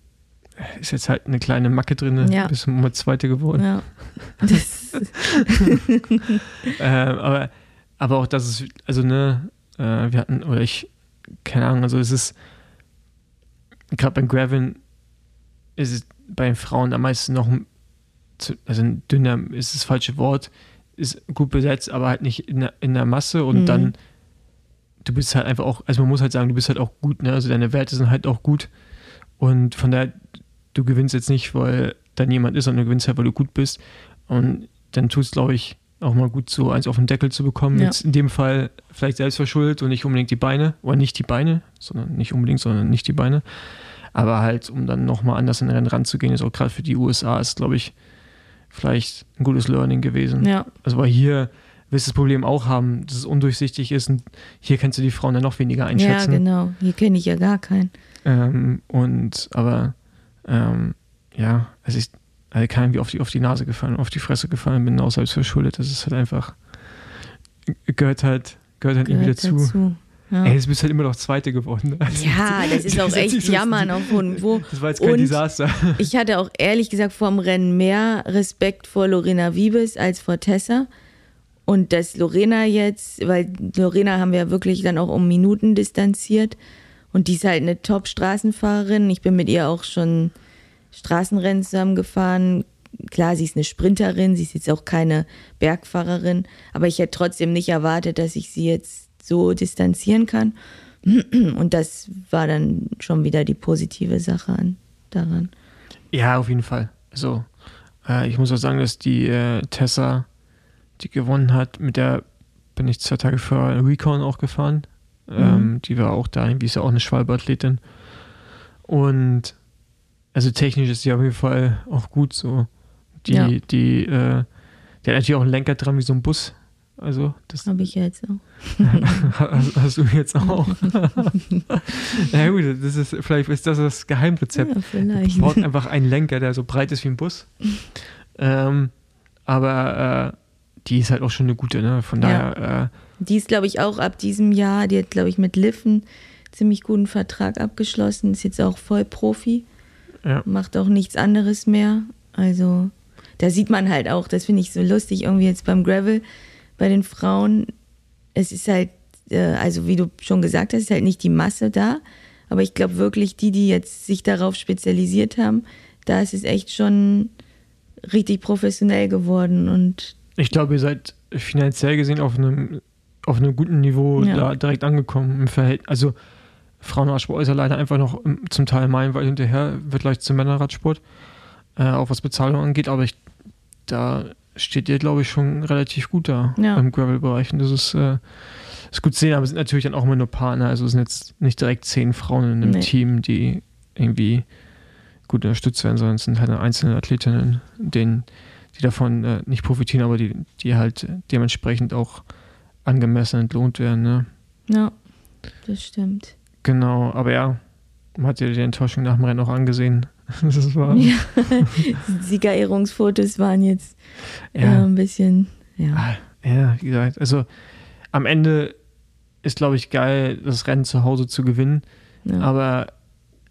ist jetzt halt eine kleine Macke drin, ja. bist mal Zweite geworden. Ja. <laughs> äh, aber, aber auch das ist, also ne, äh, wir hatten, oder ich, keine Ahnung, also es ist, gerade beim Gravin ist es bei den Frauen am meisten noch, also ein dünner ist das falsche Wort, ist gut besetzt, aber halt nicht in der, in der Masse und mhm. dann du bist halt einfach auch, also man muss halt sagen, du bist halt auch gut, ne? Also deine Werte sind halt auch gut. Und von daher, du gewinnst jetzt nicht, weil dann jemand ist, sondern du gewinnst halt, weil du gut bist. Und dann tut es, glaube ich, auch mal gut, so eins auf den Deckel zu bekommen. Ja. Jetzt in dem Fall vielleicht selbst verschuldet und nicht unbedingt die Beine. Oder nicht die Beine, sondern nicht unbedingt, sondern nicht die Beine. Aber halt, um dann nochmal anders in den Rennen ranzugehen, ist auch gerade für die USA, ist, glaube ich, vielleicht ein gutes Learning gewesen. Ja. Also weil hier wirst du das Problem auch haben, dass es undurchsichtig ist und hier kannst du die Frauen dann noch weniger einschätzen. Ja, genau. Hier kenne ich ja gar keinen. Ähm, und aber ähm, ja, also ich also kann irgendwie auf die, auf die Nase gefallen, auf die Fresse gefallen bin, auch selbst verschuldet. Das ist halt einfach, gehört halt, gehört halt gehört irgendwie dazu. dazu. Ja. Ey, jetzt bist halt immer noch Zweite geworden. <laughs> Also, ja, das ist auch echt so Jammern auf hohem Niveau. Das war jetzt kein und Desaster. <laughs> Ich hatte auch ehrlich gesagt vor dem Rennen mehr Respekt vor Lorena Wiebes als vor Tessa. Und dass Lorena jetzt, weil Lorena haben wir wirklich dann auch um Minuten distanziert. Und die ist halt eine Top-Straßenfahrerin. Ich bin mit ihr auch schon Straßenrennen zusammengefahren. Klar, sie ist eine Sprinterin, sie ist jetzt auch keine Bergfahrerin, aber ich hätte trotzdem nicht erwartet, dass ich sie jetzt so distanzieren kann. <clears throat> Und das war dann schon wieder die positive Sache an, daran. Ja, auf jeden Fall. Also, äh, ich muss auch sagen, dass die äh, Tessa die gewonnen hat. Mit der bin ich zwei Tage vor Recon auch gefahren. Mhm. Ähm, die war auch da, irgendwie ist ja auch eine Schwalbe-Athletin. Und also technisch ist sie auf jeden Fall auch gut so. Die, ja. die, äh, der hat natürlich auch einen Lenker dran wie so ein Bus. Also das habe ich jetzt auch. <laughs> hast, du jetzt auch? <laughs> ja gut, das ist vielleicht ist das das Geheimrezept. Ja, vielleicht. Einfach einen Lenker, der so breit ist wie ein Bus. ähm, aber äh, die ist halt auch schon eine gute, ne? Von daher. Ja. Äh, die ist, glaube ich, auch ab diesem Jahr, die hat, glaube ich, mit Liffen ziemlich guten Vertrag abgeschlossen, ist jetzt auch voll Profi. Ja. Macht auch nichts anderes mehr. Also, da sieht man halt auch, das finde ich so lustig, irgendwie jetzt beim Gravel bei den Frauen. Es ist halt, äh, also wie du schon gesagt hast, ist halt nicht die Masse da. Aber ich glaube wirklich, die, die jetzt sich darauf spezialisiert haben, da ist es echt schon richtig professionell geworden und ich glaube, ihr seid finanziell gesehen auf einem, auf einem guten Niveau ja. da direkt angekommen im Verhältnis. Also Frauenradsport ist ja leider einfach noch zum Teil meilenweit hinterher, wird leicht zum Männerradsport, äh, auch was Bezahlung angeht, aber ich, da steht ihr, glaube ich, schon relativ gut da ja. im Gravel-Bereich. Und das ist, äh, ist gut zu sehen, aber es sind natürlich dann auch immer nur Partner. Also es sind jetzt nicht direkt zehn Frauen in einem nee. Team, die irgendwie gut unterstützt werden, sondern es sind halt einzelne Athletinnen, denen die davon äh, nicht profitieren, aber die, die halt dementsprechend auch angemessen entlohnt werden. Ne? Ja, das stimmt. Genau, aber ja, man hat ja die Enttäuschung nach dem Rennen auch angesehen. <laughs> das war ja, die Siegerehrungsfotos waren jetzt ja. äh, ein bisschen, ja. Ah, ja, wie gesagt, also am Ende ist, glaube ich, geil, das Rennen zu Hause zu gewinnen, ja. aber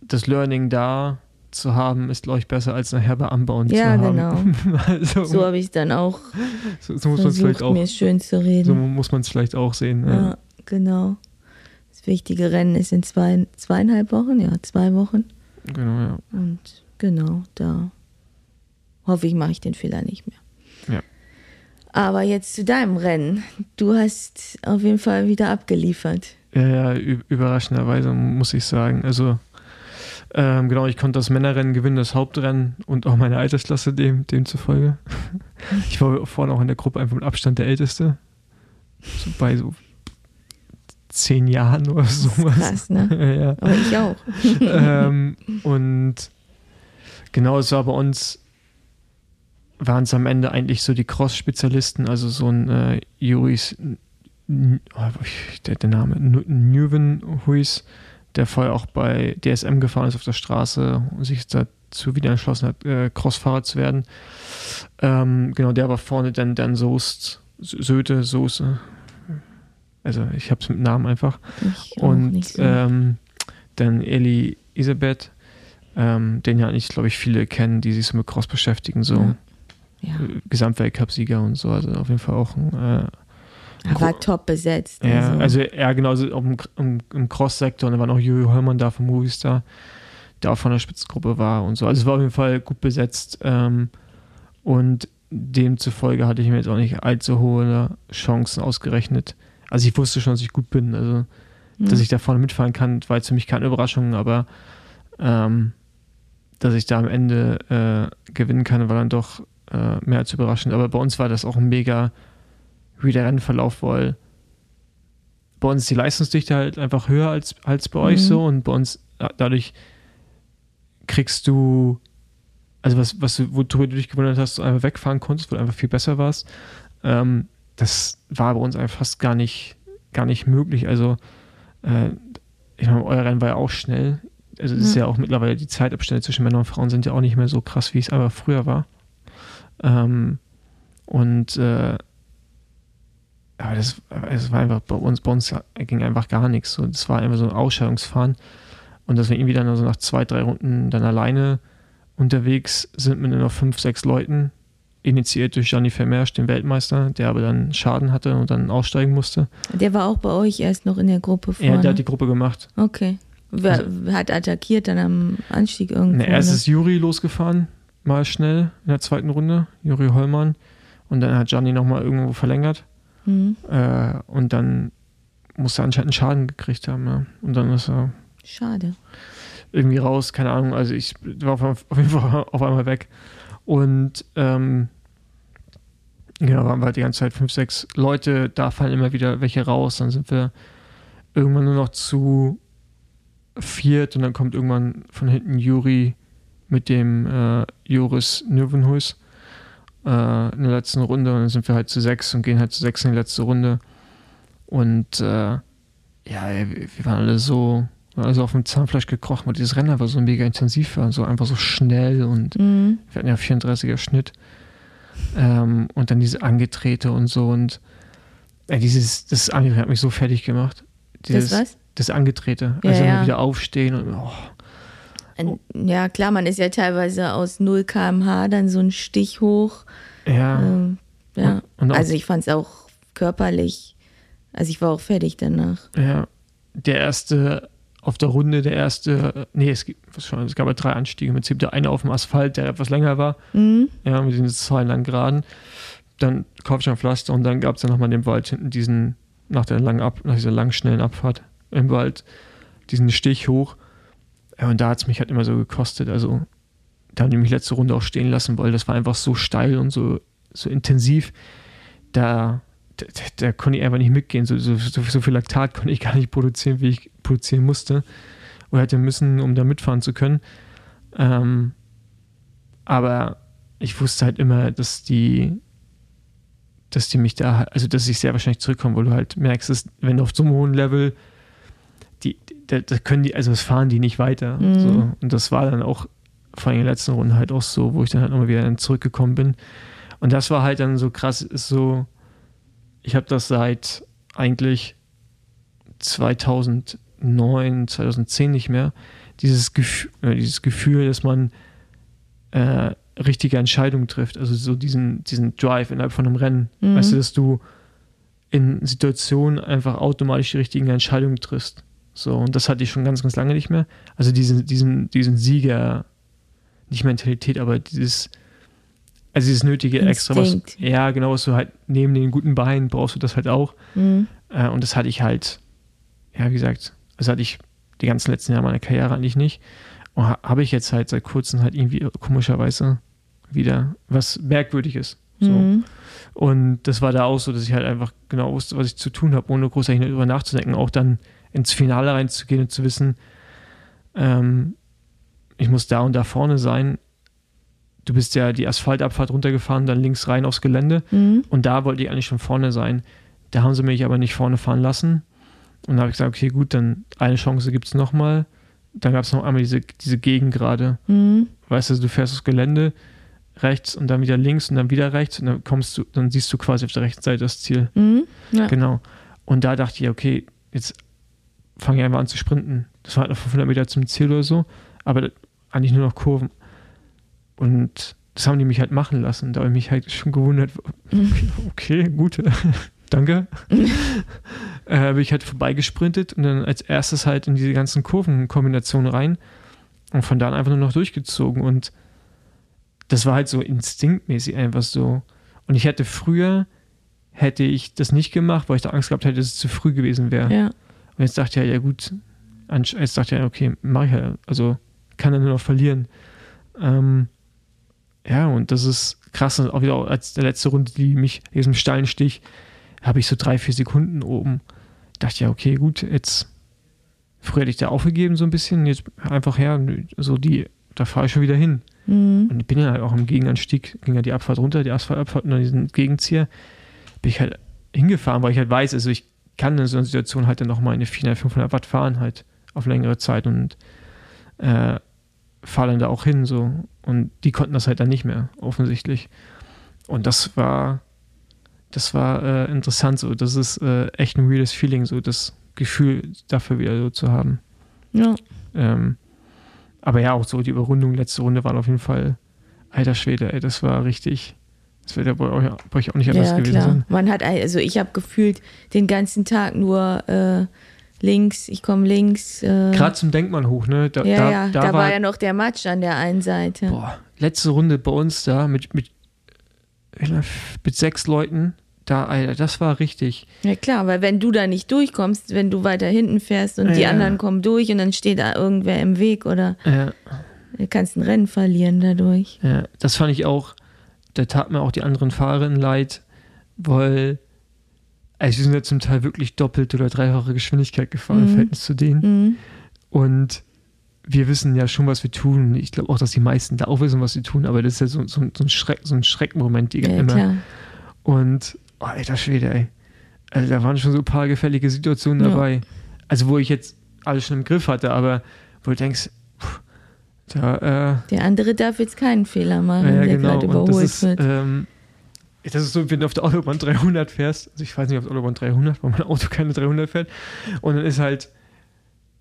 das Learning da zu haben, ist, glaube ich, besser als nachher bei Anbauen ja, zu haben. Ja, genau. <laughs> also, so habe ich es dann auch so, so muss versucht, auch, mir schön zu reden. So muss man es vielleicht auch sehen. Ja. ja. genau. Das wichtige Rennen ist in zwei, zweieinhalb Wochen, ja, zwei Wochen. Genau, ja. Und genau, da hoffe ich, mache ich den Fehler nicht mehr. Ja. Aber jetzt zu deinem Rennen. Du hast auf jeden Fall wieder abgeliefert. Ja, ja, überraschenderweise muss ich sagen. Also Ähm, genau, ich konnte das Männerrennen gewinnen, das Hauptrennen und auch meine Altersklasse dem, demzufolge. <laughs> Ich war vorne auch in der Gruppe einfach mit Abstand der Älteste. So bei so zehn Jahren oder sowas. Krass, ne? <laughs> ja. Aber ich auch. <laughs> ähm, und genau, es war bei uns, waren es am Ende eigentlich so die Cross-Spezialisten, also so ein äh, Juris, oh, der, der Name, Newven Huis, der vorher auch bei DSM gefahren ist auf der Straße und sich dazu wieder entschlossen hat, äh, Crossfahrer zu werden. Ähm, genau, der war vorne dann, dann Soest, Söte, Soße. Also ich habe es mit Namen einfach. Ich und so. ähm, dann Eli Isabeth, ähm, den ja eigentlich, glaube ich, viele kennen, die sich so mit Cross beschäftigen, so ja. Ja. Gesamtweltcup-Sieger und so, also auf jeden Fall auch ein äh, er war top besetzt. Ja, also, also ja, genau, also im, im, im Cross-Sektor, und da war noch Juri Hollmann da vom Movistar, der auch von der Spitzengruppe war und so. Also es war auf jeden Fall gut besetzt. Ähm, und demzufolge hatte ich mir jetzt auch nicht allzu hohe Chancen ausgerechnet. Also ich wusste schon, dass ich gut bin. Also, mhm. dass ich da vorne mitfahren kann, war jetzt für mich keine Überraschung, aber ähm, dass ich da am Ende äh, gewinnen kann, war dann doch äh, mehr als überraschend. Aber bei uns war das auch ein mega wie der Rennverlauf weil bei uns ist die Leistungsdichte halt einfach höher als, als bei mhm. euch so und bei uns dadurch kriegst du, also was, was du, wo du dich gewundert hast, du einfach wegfahren konntest, weil du einfach viel besser warst, ähm, das war bei uns einfach fast gar nicht, gar nicht möglich. Also, äh, ich meine, euer Rennen war ja auch schnell. Also, es ja. ist ja auch mittlerweile die Zeitabstände zwischen Männern und Frauen sind ja auch nicht mehr so krass, wie es aber früher war. Ähm, und äh, aber das, das war einfach bei uns, bei uns ging einfach gar nichts. So, das war einfach so ein Ausscheidungsfahren. Und dass wir irgendwie dann so nach zwei, drei Runden dann alleine unterwegs sind mit nur noch fünf, sechs Leuten, initiiert durch Gianni Vermeersch, den Weltmeister, der aber dann Schaden hatte und dann aussteigen musste. Der war auch bei euch erst noch in der Gruppe vorne? Ja, der hat die Gruppe gemacht. Okay. Wer also, hat attackiert dann am Anstieg irgendwo? Ne, erst ist Juri losgefahren, mal schnell in der zweiten Runde, Juri Hollmann. Und dann hat Gianni nochmal irgendwo verlängert. Mhm. Äh, und dann muss er anscheinend einen Schaden gekriegt haben. Ja. Und dann ist er. Schade. Irgendwie raus, keine Ahnung. Also ich war auf, auf jeden Fall <laughs> auf einmal weg. Und ähm, ja, waren wir halt die ganze Zeit fünf, sechs Leute, da fallen immer wieder welche raus. Dann sind wir irgendwann nur noch zu viert und dann kommt irgendwann von hinten Juri mit dem äh, Joris Nürvenhuis äh, in der letzten Runde und dann sind wir halt zu sechs und gehen halt zu sechs in die letzte Runde. Und äh, ja, wir waren alle so, also auf dem Zahnfleisch gekrochen, weil dieses Rennen einfach so mega intensiv war, so einfach so schnell und mhm. wir hatten ja 34er Schnitt. Ähm, und dann diese Angetrete und so und äh, dieses, das Angetrete hat mich so fertig gemacht. Dieses, das was? Das Angetrete. Ja, also ja. wieder aufstehen und oh. Ja, klar, man ist ja teilweise aus 0 km/h dann so ein Stich hoch. Ja. Ähm, ja. Und, und also ich fand es auch körperlich, also ich war auch fertig danach. Ja. Der erste auf der Runde, der erste, nee, es, gibt, schon, es gab ja drei Anstiege. Im Prinzip der eine auf dem Asphalt, der etwas länger war. Mhm. Ja, mit diesen zwei langen Geraden. Dann Kopfsteinpflaster und dann gab es dann nochmal in dem Wald hinten diesen, nach der langen Ab, nach dieser langen, schnellen Abfahrt im Wald, diesen Stich hoch. Ja, und da hat es mich halt immer so gekostet. Also, da haben die mich letzte Runde auch stehen lassen, weil das war einfach so steil und so, so intensiv. Da, da, da konnte ich einfach nicht mitgehen. So, so, so, viel Laktat konnte ich gar nicht produzieren, wie ich produzieren musste. Oder hätte müssen, um da mitfahren zu können. Ähm, aber ich wusste halt immer, dass die, dass die mich da, also dass ich sehr wahrscheinlich zurückkomme, weil du halt merkst, dass wenn du auf so einem hohen Level die, da, können die, also das fahren die nicht weiter. Mhm. So. Und das war dann auch vor allem in der letzten Runde halt auch so, wo ich dann halt nochmal wieder zurückgekommen bin. Und das war halt dann so krass, ist so, ich habe das seit eigentlich 2009, 2010 nicht mehr, dieses Gefühl, äh, dieses Gefühl dass man äh, richtige Entscheidungen trifft, also so diesen, diesen Drive innerhalb von einem Rennen. Mhm. Weißt du, dass du in Situationen einfach automatisch die richtigen Entscheidungen triffst. So, und das hatte ich schon ganz, ganz lange nicht mehr. Also diesen, diesen, diesen Sieger, nicht Mentalität, aber dieses, also dieses nötige. Extra, was, ja, genau, was du halt neben den guten Beinen brauchst du das halt auch. Mhm. Äh, und das hatte ich halt, ja, wie gesagt, das hatte ich die ganzen letzten Jahre meiner Karriere eigentlich nicht. habe ich jetzt halt seit kurzem halt irgendwie komischerweise wieder was Merkwürdiges. So. Mhm. Und das war da auch so, dass ich halt einfach genau wusste, was ich zu tun habe, ohne großartig darüber nachzudenken. Auch dann ins Finale reinzugehen und zu wissen, ähm, ich muss da und da vorne sein. Du bist ja die Asphaltabfahrt runtergefahren, dann links rein aufs Gelände. Mhm. Und da wollte ich eigentlich schon vorne sein. Da haben sie mich aber nicht vorne fahren lassen. Und da habe ich gesagt, okay, gut, dann eine Chance gibt es nochmal. Dann gab es noch einmal diese, diese Gegend gerade. Mhm. Weißt du, du fährst aufs Gelände, rechts und dann wieder links und dann wieder rechts und dann kommst du, dann siehst du quasi auf der rechten Seite das Ziel. Mhm. Ja. Genau. Und da dachte ich, okay, jetzt fange ich einfach an zu sprinten. Das war halt noch 500 Meter zum Ziel oder so, aber eigentlich nur noch Kurven. Und das haben die mich halt machen lassen. Da habe ich mich halt schon gewundert, okay, <laughs> okay gut, <laughs> danke. <laughs> äh, bin ich halt vorbeigesprintet und dann als erstes halt in diese ganzen Kurvenkombinationen rein und von da an einfach nur noch durchgezogen und das war halt so instinktmäßig einfach so. Und ich hätte früher, hätte ich das nicht gemacht, weil ich da Angst gehabt hätte, dass es zu früh gewesen wäre. Ja. Und jetzt dachte ich ja, ja gut, jetzt dachte ich ja, okay, mach ich ja, also kann er nur noch verlieren. Ähm, ja, und das ist krass, auch wieder als der letzte Runde, die mich, diesem steilen Stich, habe ich so drei, vier Sekunden oben. Dachte ja, okay, gut, jetzt früher hätte ich da aufgegeben so ein bisschen, jetzt einfach her, so die, da fahre ich schon wieder hin. Mhm. Und ich bin ja halt auch im Gegenanstieg, ging ja die Abfahrt runter, die Asphaltabfahrt und dann diesen Gegenzieher, bin ich halt hingefahren, weil ich halt weiß, also ich kann in so einer Situation halt dann nochmal eine 400, 500 Watt fahren halt auf längere Zeit und äh, fahre dann da auch hin so und die konnten das halt dann nicht mehr, offensichtlich. Und das war, das war äh, interessant so, das ist äh, echt ein reales Feeling, so das Gefühl dafür wieder so zu haben. Ja. Ähm, aber ja, auch so die Überrundung letzte Runde waren auf jeden Fall, alter Schwede, ey, das war richtig. Das wird ja bei euch, bei euch auch nicht anders ja, gewesen klar. sein. Man hat, also ich habe gefühlt den ganzen Tag nur äh, links, ich komme links. Äh, Gerade zum Denkmal hoch, ne? Da, ja, da, ja, da, da war, war, ja noch der Matsch an der einen Seite. Boah, letzte Runde bei uns da mit, mit, mit sechs Leuten da, Alter, das war richtig. Ja klar, weil wenn du da nicht durchkommst, wenn du weiter hinten fährst und ja. die anderen kommen durch und dann steht da irgendwer im Weg oder ja. du kannst ein Rennen verlieren dadurch. Ja, das fand ich auch, da tat mir auch die anderen Fahrerinnen leid, weil also wir sind ja zum Teil wirklich doppelte oder dreifache Geschwindigkeit gefahren mhm. im Verhältnis zu denen. Mhm. Und wir wissen ja schon, was wir tun. Ich glaube auch, dass die meisten da auch wissen, was sie tun, aber das ist ja so, so, so ein, Schreck, so ein Schreckmoment, die ja, immer. Klar. Und oh, alter Schwede, ey. Also da waren schon so ein paar gefällige Situationen ja. dabei. Also wo ich jetzt alles schon im Griff hatte, aber wo du denkst, pff, da, äh, der andere darf jetzt keinen Fehler machen, ja, der genau. gerade überholt ist, wird. Ähm, das ist so, wenn du auf der Autobahn 300 fährst, also ich weiß nicht auf der Autobahn 300, weil mein Auto keine 300 fährt, und dann ist halt,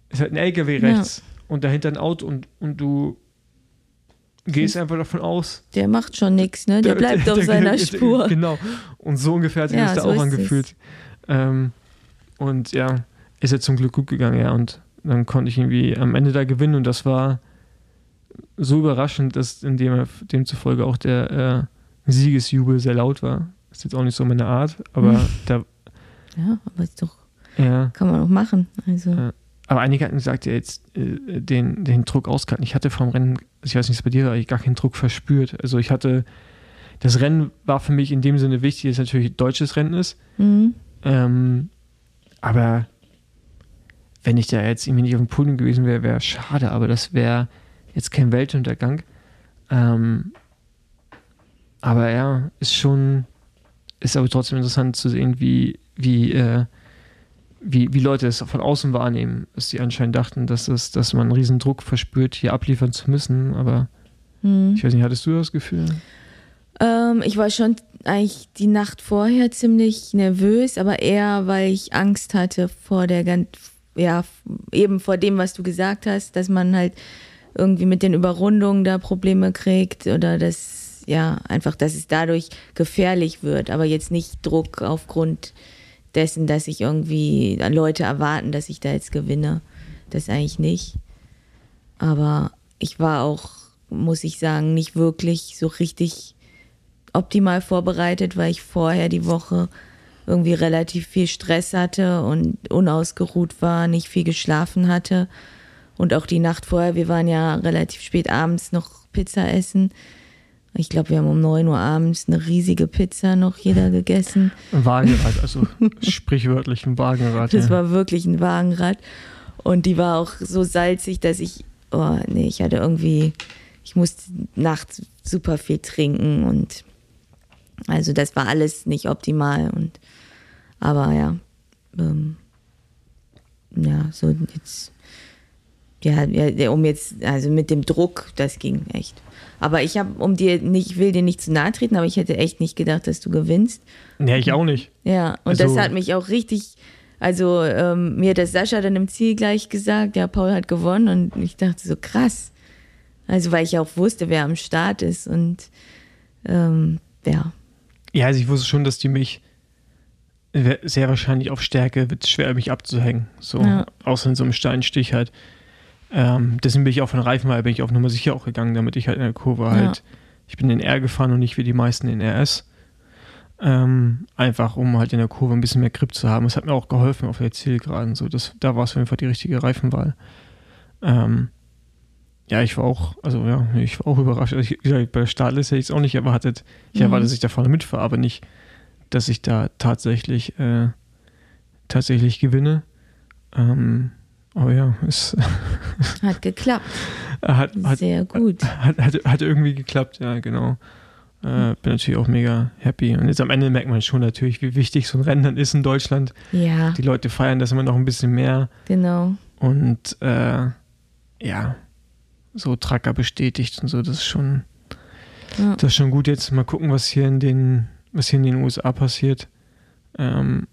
ist halt ein LKW rechts ja. und dahinter ein Auto und, und du gehst einfach davon aus. Der macht schon nichts, ne? Der, der bleibt der, auf der, seiner Spur. Genau. Und so ungefähr hat sich ja, das da so auch angefühlt. Ähm, und ja, ist ja zum Glück gut gegangen, ja. Und dann konnte ich irgendwie am Ende da gewinnen und das war so überraschend, dass in dem, demzufolge auch der äh, Siegesjubel sehr laut war. Ist jetzt auch nicht so meine Art, aber <laughs> da. Ja, aber ist doch. Ja. Kann man auch machen. Also. Ja. Aber einige hatten gesagt, ja, jetzt äh, den, den Druck auskalten. Ich hatte vom Rennen, ich weiß nicht, was bei dir war, ich gar keinen Druck verspürt. Also ich hatte, das Rennen war für mich in dem Sinne wichtig, dass es natürlich deutsches Rennen ist. Mhm. Ähm, aber wenn ich da jetzt irgendwie nicht auf dem Podium gewesen wäre, wäre schade, aber das wäre jetzt kein Weltuntergang. Ähm, aber ja, ist schon, ist aber trotzdem interessant zu sehen, wie, wie äh, wie, wie Leute es von außen wahrnehmen, dass sie anscheinend dachten, dass, es, dass man einen riesen Druck verspürt, hier abliefern zu müssen. Aber hm. ich weiß nicht, hattest du das Gefühl? Ähm, ich war schon eigentlich die Nacht vorher ziemlich nervös, aber eher, weil ich Angst hatte vor der ganz, ja, eben vor dem, was du gesagt hast, dass man halt irgendwie mit den Überrundungen da Probleme kriegt oder dass, ja, einfach, dass es dadurch gefährlich wird, aber jetzt nicht Druck aufgrund dessen, dass ich irgendwie Leute erwarten, dass ich da jetzt gewinne. Das eigentlich nicht. Aber ich war auch, muss ich sagen, nicht wirklich so richtig optimal vorbereitet, weil ich vorher die Woche irgendwie relativ viel Stress hatte und unausgeruht war, nicht viel geschlafen hatte. Und auch die Nacht vorher, wir waren ja relativ spät abends noch Pizza essen. Ich glaube, wir haben um 9 Uhr abends eine riesige Pizza noch jeder gegessen. Ein Wagenrad, <laughs> also sprichwörtlich ein Wagenrad. Das ja. war wirklich ein Wagenrad. Und die war auch so salzig, dass ich, oh nee, ich hatte irgendwie, ich musste nachts super viel trinken und also das war alles nicht optimal. Und aber ja, ähm, ja, so jetzt ja, ja, um jetzt, also mit dem Druck, das ging echt. Aber ich habe, um dir nicht, will dir nicht zu nahe treten, aber ich hätte echt nicht gedacht, dass du gewinnst. Nee, ich auch nicht. Ja, und also, das hat mich auch richtig, also ähm, mir hat das Sascha dann im Ziel gleich gesagt, ja, Paul hat gewonnen und ich dachte so krass. Also weil ich auch wusste, wer am Start ist und ähm, ja. Ja, also ich wusste schon, dass die mich sehr wahrscheinlich auf Stärke wird es schwer, mich abzuhängen. So, ja. außer in so einem Steinstich halt. Ähm, deswegen bin ich auch von Reifenwahl bin ich auf Nummer sicher auch gegangen, damit ich halt in der Kurve ja. halt, ich bin in R gefahren und nicht wie die meisten in RS. Ähm, einfach um halt in der Kurve ein bisschen mehr Grip zu haben. Es hat mir auch geholfen auf der Zielgeraden. So, das, da war es auf jeden Fall die richtige Reifenwahl. Ähm, ja, ich war auch, also ja, ich war auch überrascht. Also ich, bei der Startliste hätte ich es auch nicht erwartet. Ich mhm. erwarte, dass ich da vorne mitfahre, aber nicht, dass ich da tatsächlich, äh, tatsächlich gewinne. Ähm, Oh ja, es <laughs> hat geklappt. hat, hat, Sehr gut. Hat, hat, hat, irgendwie geklappt, ja, genau. Äh, bin natürlich auch mega happy. Und jetzt am Ende merkt man schon natürlich, wie wichtig so ein Rennen dann ist in Deutschland. Ja. Die Leute feiern das immer noch ein bisschen mehr. Genau. Und äh, ja, so Tracker bestätigt und so, das ist schon, ja. das ist schon gut. Jetzt mal gucken, was hier in den, was hier in den USA passiert. Ähm,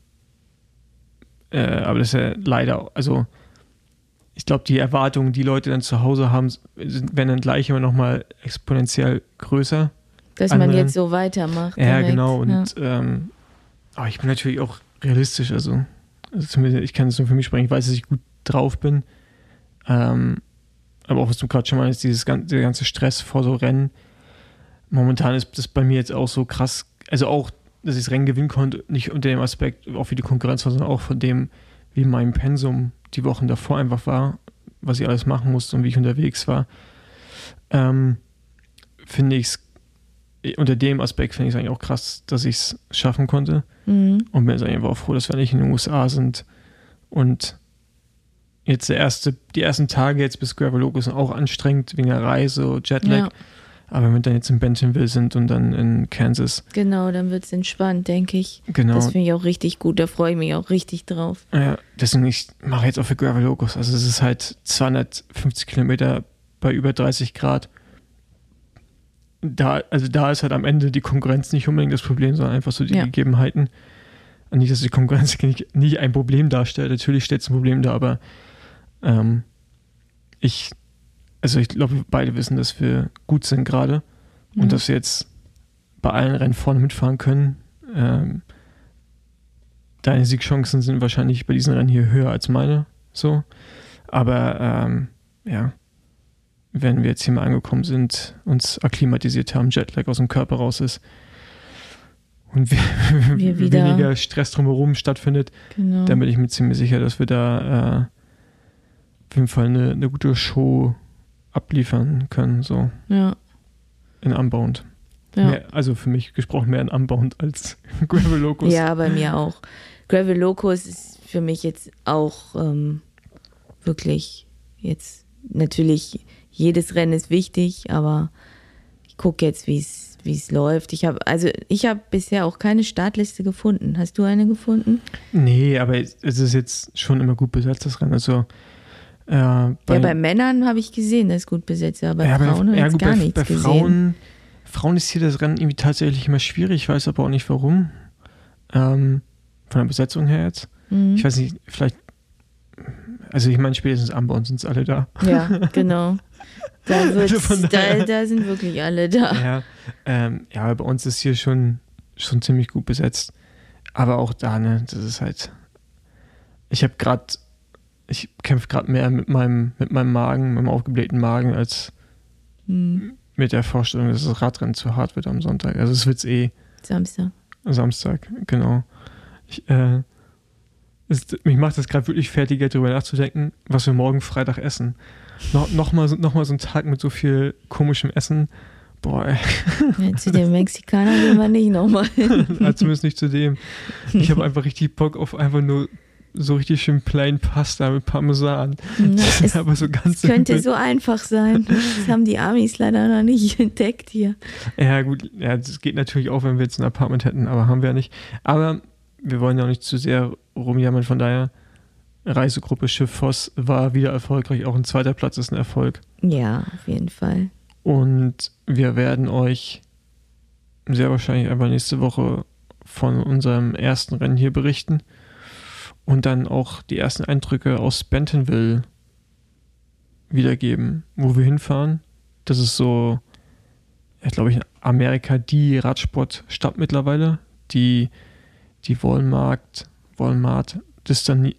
äh, aber das ist ja leider, also ich glaube, die Erwartungen, die Leute dann zu Hause haben, werden dann gleich immer noch mal exponentiell größer. Dass man jetzt so weitermacht. Ja, direkt. genau. Und ja. Ähm, aber ich bin natürlich auch realistisch. Also, also zumindest ich kann es nur für mich sprechen. Ich weiß, dass ich gut drauf bin. Ähm, aber auch was du gerade schon meinst, dieses ganze, der ganze Stress vor so Rennen. Momentan ist das bei mir jetzt auch so krass. Also auch, dass ich das Rennen gewinnen konnte, nicht unter dem Aspekt, auch wie die Konkurrenz war, sondern auch von dem, wie mein Pensum die Wochen davor einfach war, was ich alles machen musste und wie ich unterwegs war, ähm, finde ich es unter dem Aspekt finde ich es eigentlich auch krass, dass ich es schaffen konnte. Mhm. Und bin jetzt einfach auch froh, dass wir nicht in den USA sind. Und jetzt der erste, die ersten Tage jetzt bis Gravel Logo sind auch anstrengend wegen der Reise, Jetlag. Ja. Aber wenn wir dann jetzt in Bentonville sind und dann in Kansas. Genau, dann wird es entspannt, denke ich. Genau. Das finde ich auch richtig gut, da freue ich mich auch richtig drauf. Ja, deswegen, ich mache jetzt auch für Gravel Locus. Also es ist halt 250 Kilometer bei über 30 Grad. Da, also da ist halt am Ende die Konkurrenz nicht unbedingt das Problem, sondern einfach so die ja. Gegebenheiten. Und nicht, dass die Konkurrenz <laughs> nicht, nicht ein Problem darstellt. Natürlich stellt es ein Problem dar, aber ähm, ich also ich glaube, wir beide wissen, dass wir gut sind gerade mhm. und dass wir jetzt bei allen Rennen vorne mitfahren können. Ähm, deine Siegchancen sind wahrscheinlich bei diesen Rennen hier höher als meine, so. Aber ähm, ja, wenn wir jetzt hier mal angekommen sind, uns akklimatisiert haben, Jetlag aus dem Körper raus ist und wir, <laughs> wir weniger Stress drumherum stattfindet, genau. dann bin ich mir ziemlich sicher, dass wir da äh, auf jeden Fall eine, eine gute Show abliefern können, so. Ja. In Unbound. Ja. Mehr, also für mich gesprochen mehr in Unbound als <laughs> Gravel Locus. Ja, bei mir auch. Gravel Locus ist für mich jetzt auch ähm, wirklich jetzt natürlich jedes Rennen ist wichtig, aber ich gucke jetzt, wie es wie es läuft. Ich habe also ich habe bisher auch keine Startliste gefunden. Hast du eine gefunden? Nee, aber es ist jetzt schon immer gut besetzt das Rennen. Also äh, bei, ja, bei Männern habe ich gesehen, das ist gut besetzt, aber bei ja, Frauen habe ich ja, gar bei, nichts bei gesehen. Frauen, Frauen ist hier das Rennen irgendwie tatsächlich immer schwierig, ich weiß aber auch nicht warum. Ähm, von der Besetzung her jetzt. Mhm. Ich weiß nicht, vielleicht, also ich meine, spätestens Amber und sind alle da. Ja, genau. <laughs> Da, also da, da, sind wirklich alle da. Ja, ähm, ja, bei uns ist hier schon, schon ziemlich gut besetzt. Aber auch da, ne, das ist halt. Ich habe gerade ich kämpfe gerade mehr mit meinem, mit meinem Magen, mit meinem aufgeblähten Magen, als hm. mit der Vorstellung, dass das Radrennen zu hart wird am Sonntag. Also es wird eh. Samstag. Samstag, genau. Ich, äh, es, mich macht das gerade wirklich fertiger, darüber nachzudenken, was wir morgen Freitag essen. No, Nochmal noch mal so ein Tag mit so viel komischem Essen. Boah, ey. <laughs> Ja, zu dem <laughs> Mexikaner gehen wir nicht nochmal <laughs> hin. ja, zumindest nicht zu dem. Ich habe einfach richtig Bock auf einfach nur so richtig schön plain Pasta mit Parmesan. Na, <laughs> es, aber so ganz könnte so einfach sein. Das haben die Amis leider noch nicht <laughs> entdeckt hier. Ja, gut, ja, das geht natürlich auch, wenn wir jetzt ein Apartment hätten, aber haben wir ja nicht. Aber wir wollen ja auch nicht zu sehr rumjammern, von daher. Reisegruppe Schiff Voss war wieder erfolgreich. Auch ein zweiter Platz ist ein Erfolg. Ja, auf jeden Fall. Und wir werden euch sehr wahrscheinlich einfach nächste Woche von unserem ersten Rennen hier berichten und dann auch die ersten Eindrücke aus Bentonville wiedergeben, wo wir hinfahren. Das ist so, ja, glaube ich, in Amerika die Radsportstadt mittlerweile, die die Walmart, Walmart Dystanie,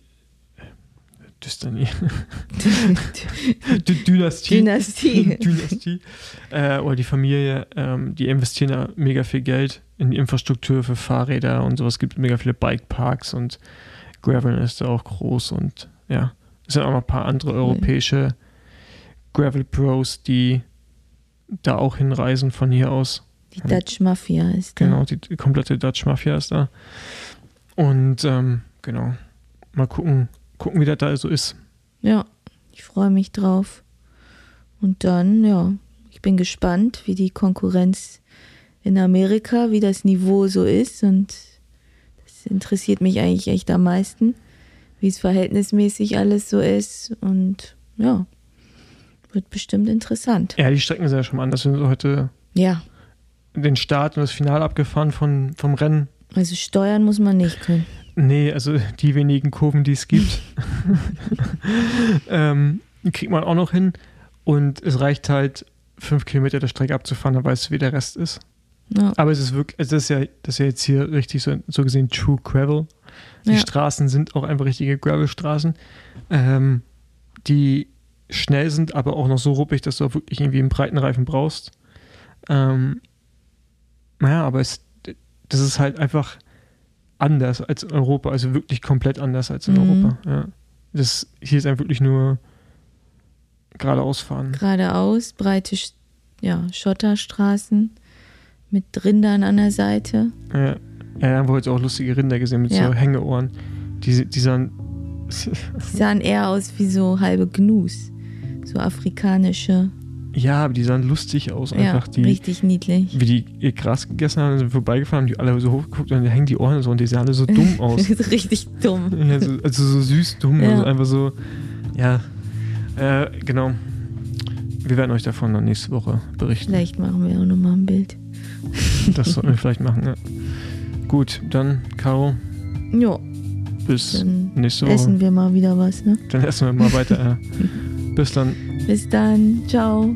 Dystanie. <laughs> Dynastie. Dynastie. <laughs> Dynastie. Äh, oder die Familie, ähm, die investieren da mega viel Geld in die Infrastruktur für Fahrräder und sowas. Es gibt mega viele Bikeparks und Gravel ist da auch groß und ja. Es sind auch noch ein paar andere europäische Gravel Pros, die da auch hinreisen von hier aus. Die Dutch Mafia ist da. Genau, die, die komplette Dutch Mafia ist da. Und ähm, genau, mal gucken, gucken, wie das da so ist. Ja, ich freue mich drauf. Und dann, ja, ich bin gespannt, wie die Konkurrenz in Amerika, wie das Niveau so ist. Und interessiert mich eigentlich echt am meisten, wie es verhältnismäßig alles so ist. Und ja, wird bestimmt interessant. Ja, die Strecken sind ja schon mal anders. Wir sind heute ja. den Start und das Finale abgefahren von, vom Rennen. Also steuern muss man nicht können. Nee, also die wenigen Kurven, die es gibt, <laughs> <laughs> ähm, kriegt man auch noch hin. Und es reicht halt, fünf Kilometer der Strecke abzufahren, dann weißt du, wie der Rest ist. Ja. Aber es ist wirklich, also das ist ja, das ist ja jetzt hier richtig so, so gesehen True Gravel. Die ja. Straßen sind auch einfach richtige Gravelstraßen, ähm, die schnell sind, aber auch noch so ruppig, dass du auch wirklich irgendwie einen breiten Reifen brauchst. Ähm, naja, aber es, das ist halt einfach anders als in Europa, also wirklich komplett anders als in mhm. Europa. Ja. Das hier ist einfach wirklich nur geradeaus fahren. Geradeaus, breite ja, Schotterstraßen mit Rindern an der Seite. Ja, ja da haben wir heute auch lustige Rinder gesehen mit ja. so Hängeohren. Die, die sahen. die sahen eher aus wie so halbe Gnus. So afrikanische. Ja, aber die sahen lustig aus, einfach. Ja, die, richtig niedlich. Wie die ihr Gras gegessen haben, sind vorbeigefahren, haben die alle so hochgeguckt und dann hängen die Ohren so und die sehen alle so dumm <laughs> aus. <laughs> richtig dumm. Ja, so, also so süß dumm, ja. also einfach so, ja, äh, genau. Wir werden euch davon dann nächste Woche berichten. Vielleicht machen wir auch nochmal ein Bild. Das sollten wir vielleicht machen, ja. Gut, dann, Caro. Jo. Bis dann nächste Woche. Essen wir mal wieder was, ne? Dann essen wir mal weiter. ja. <laughs> Bis dann. Bis dann. Ciao.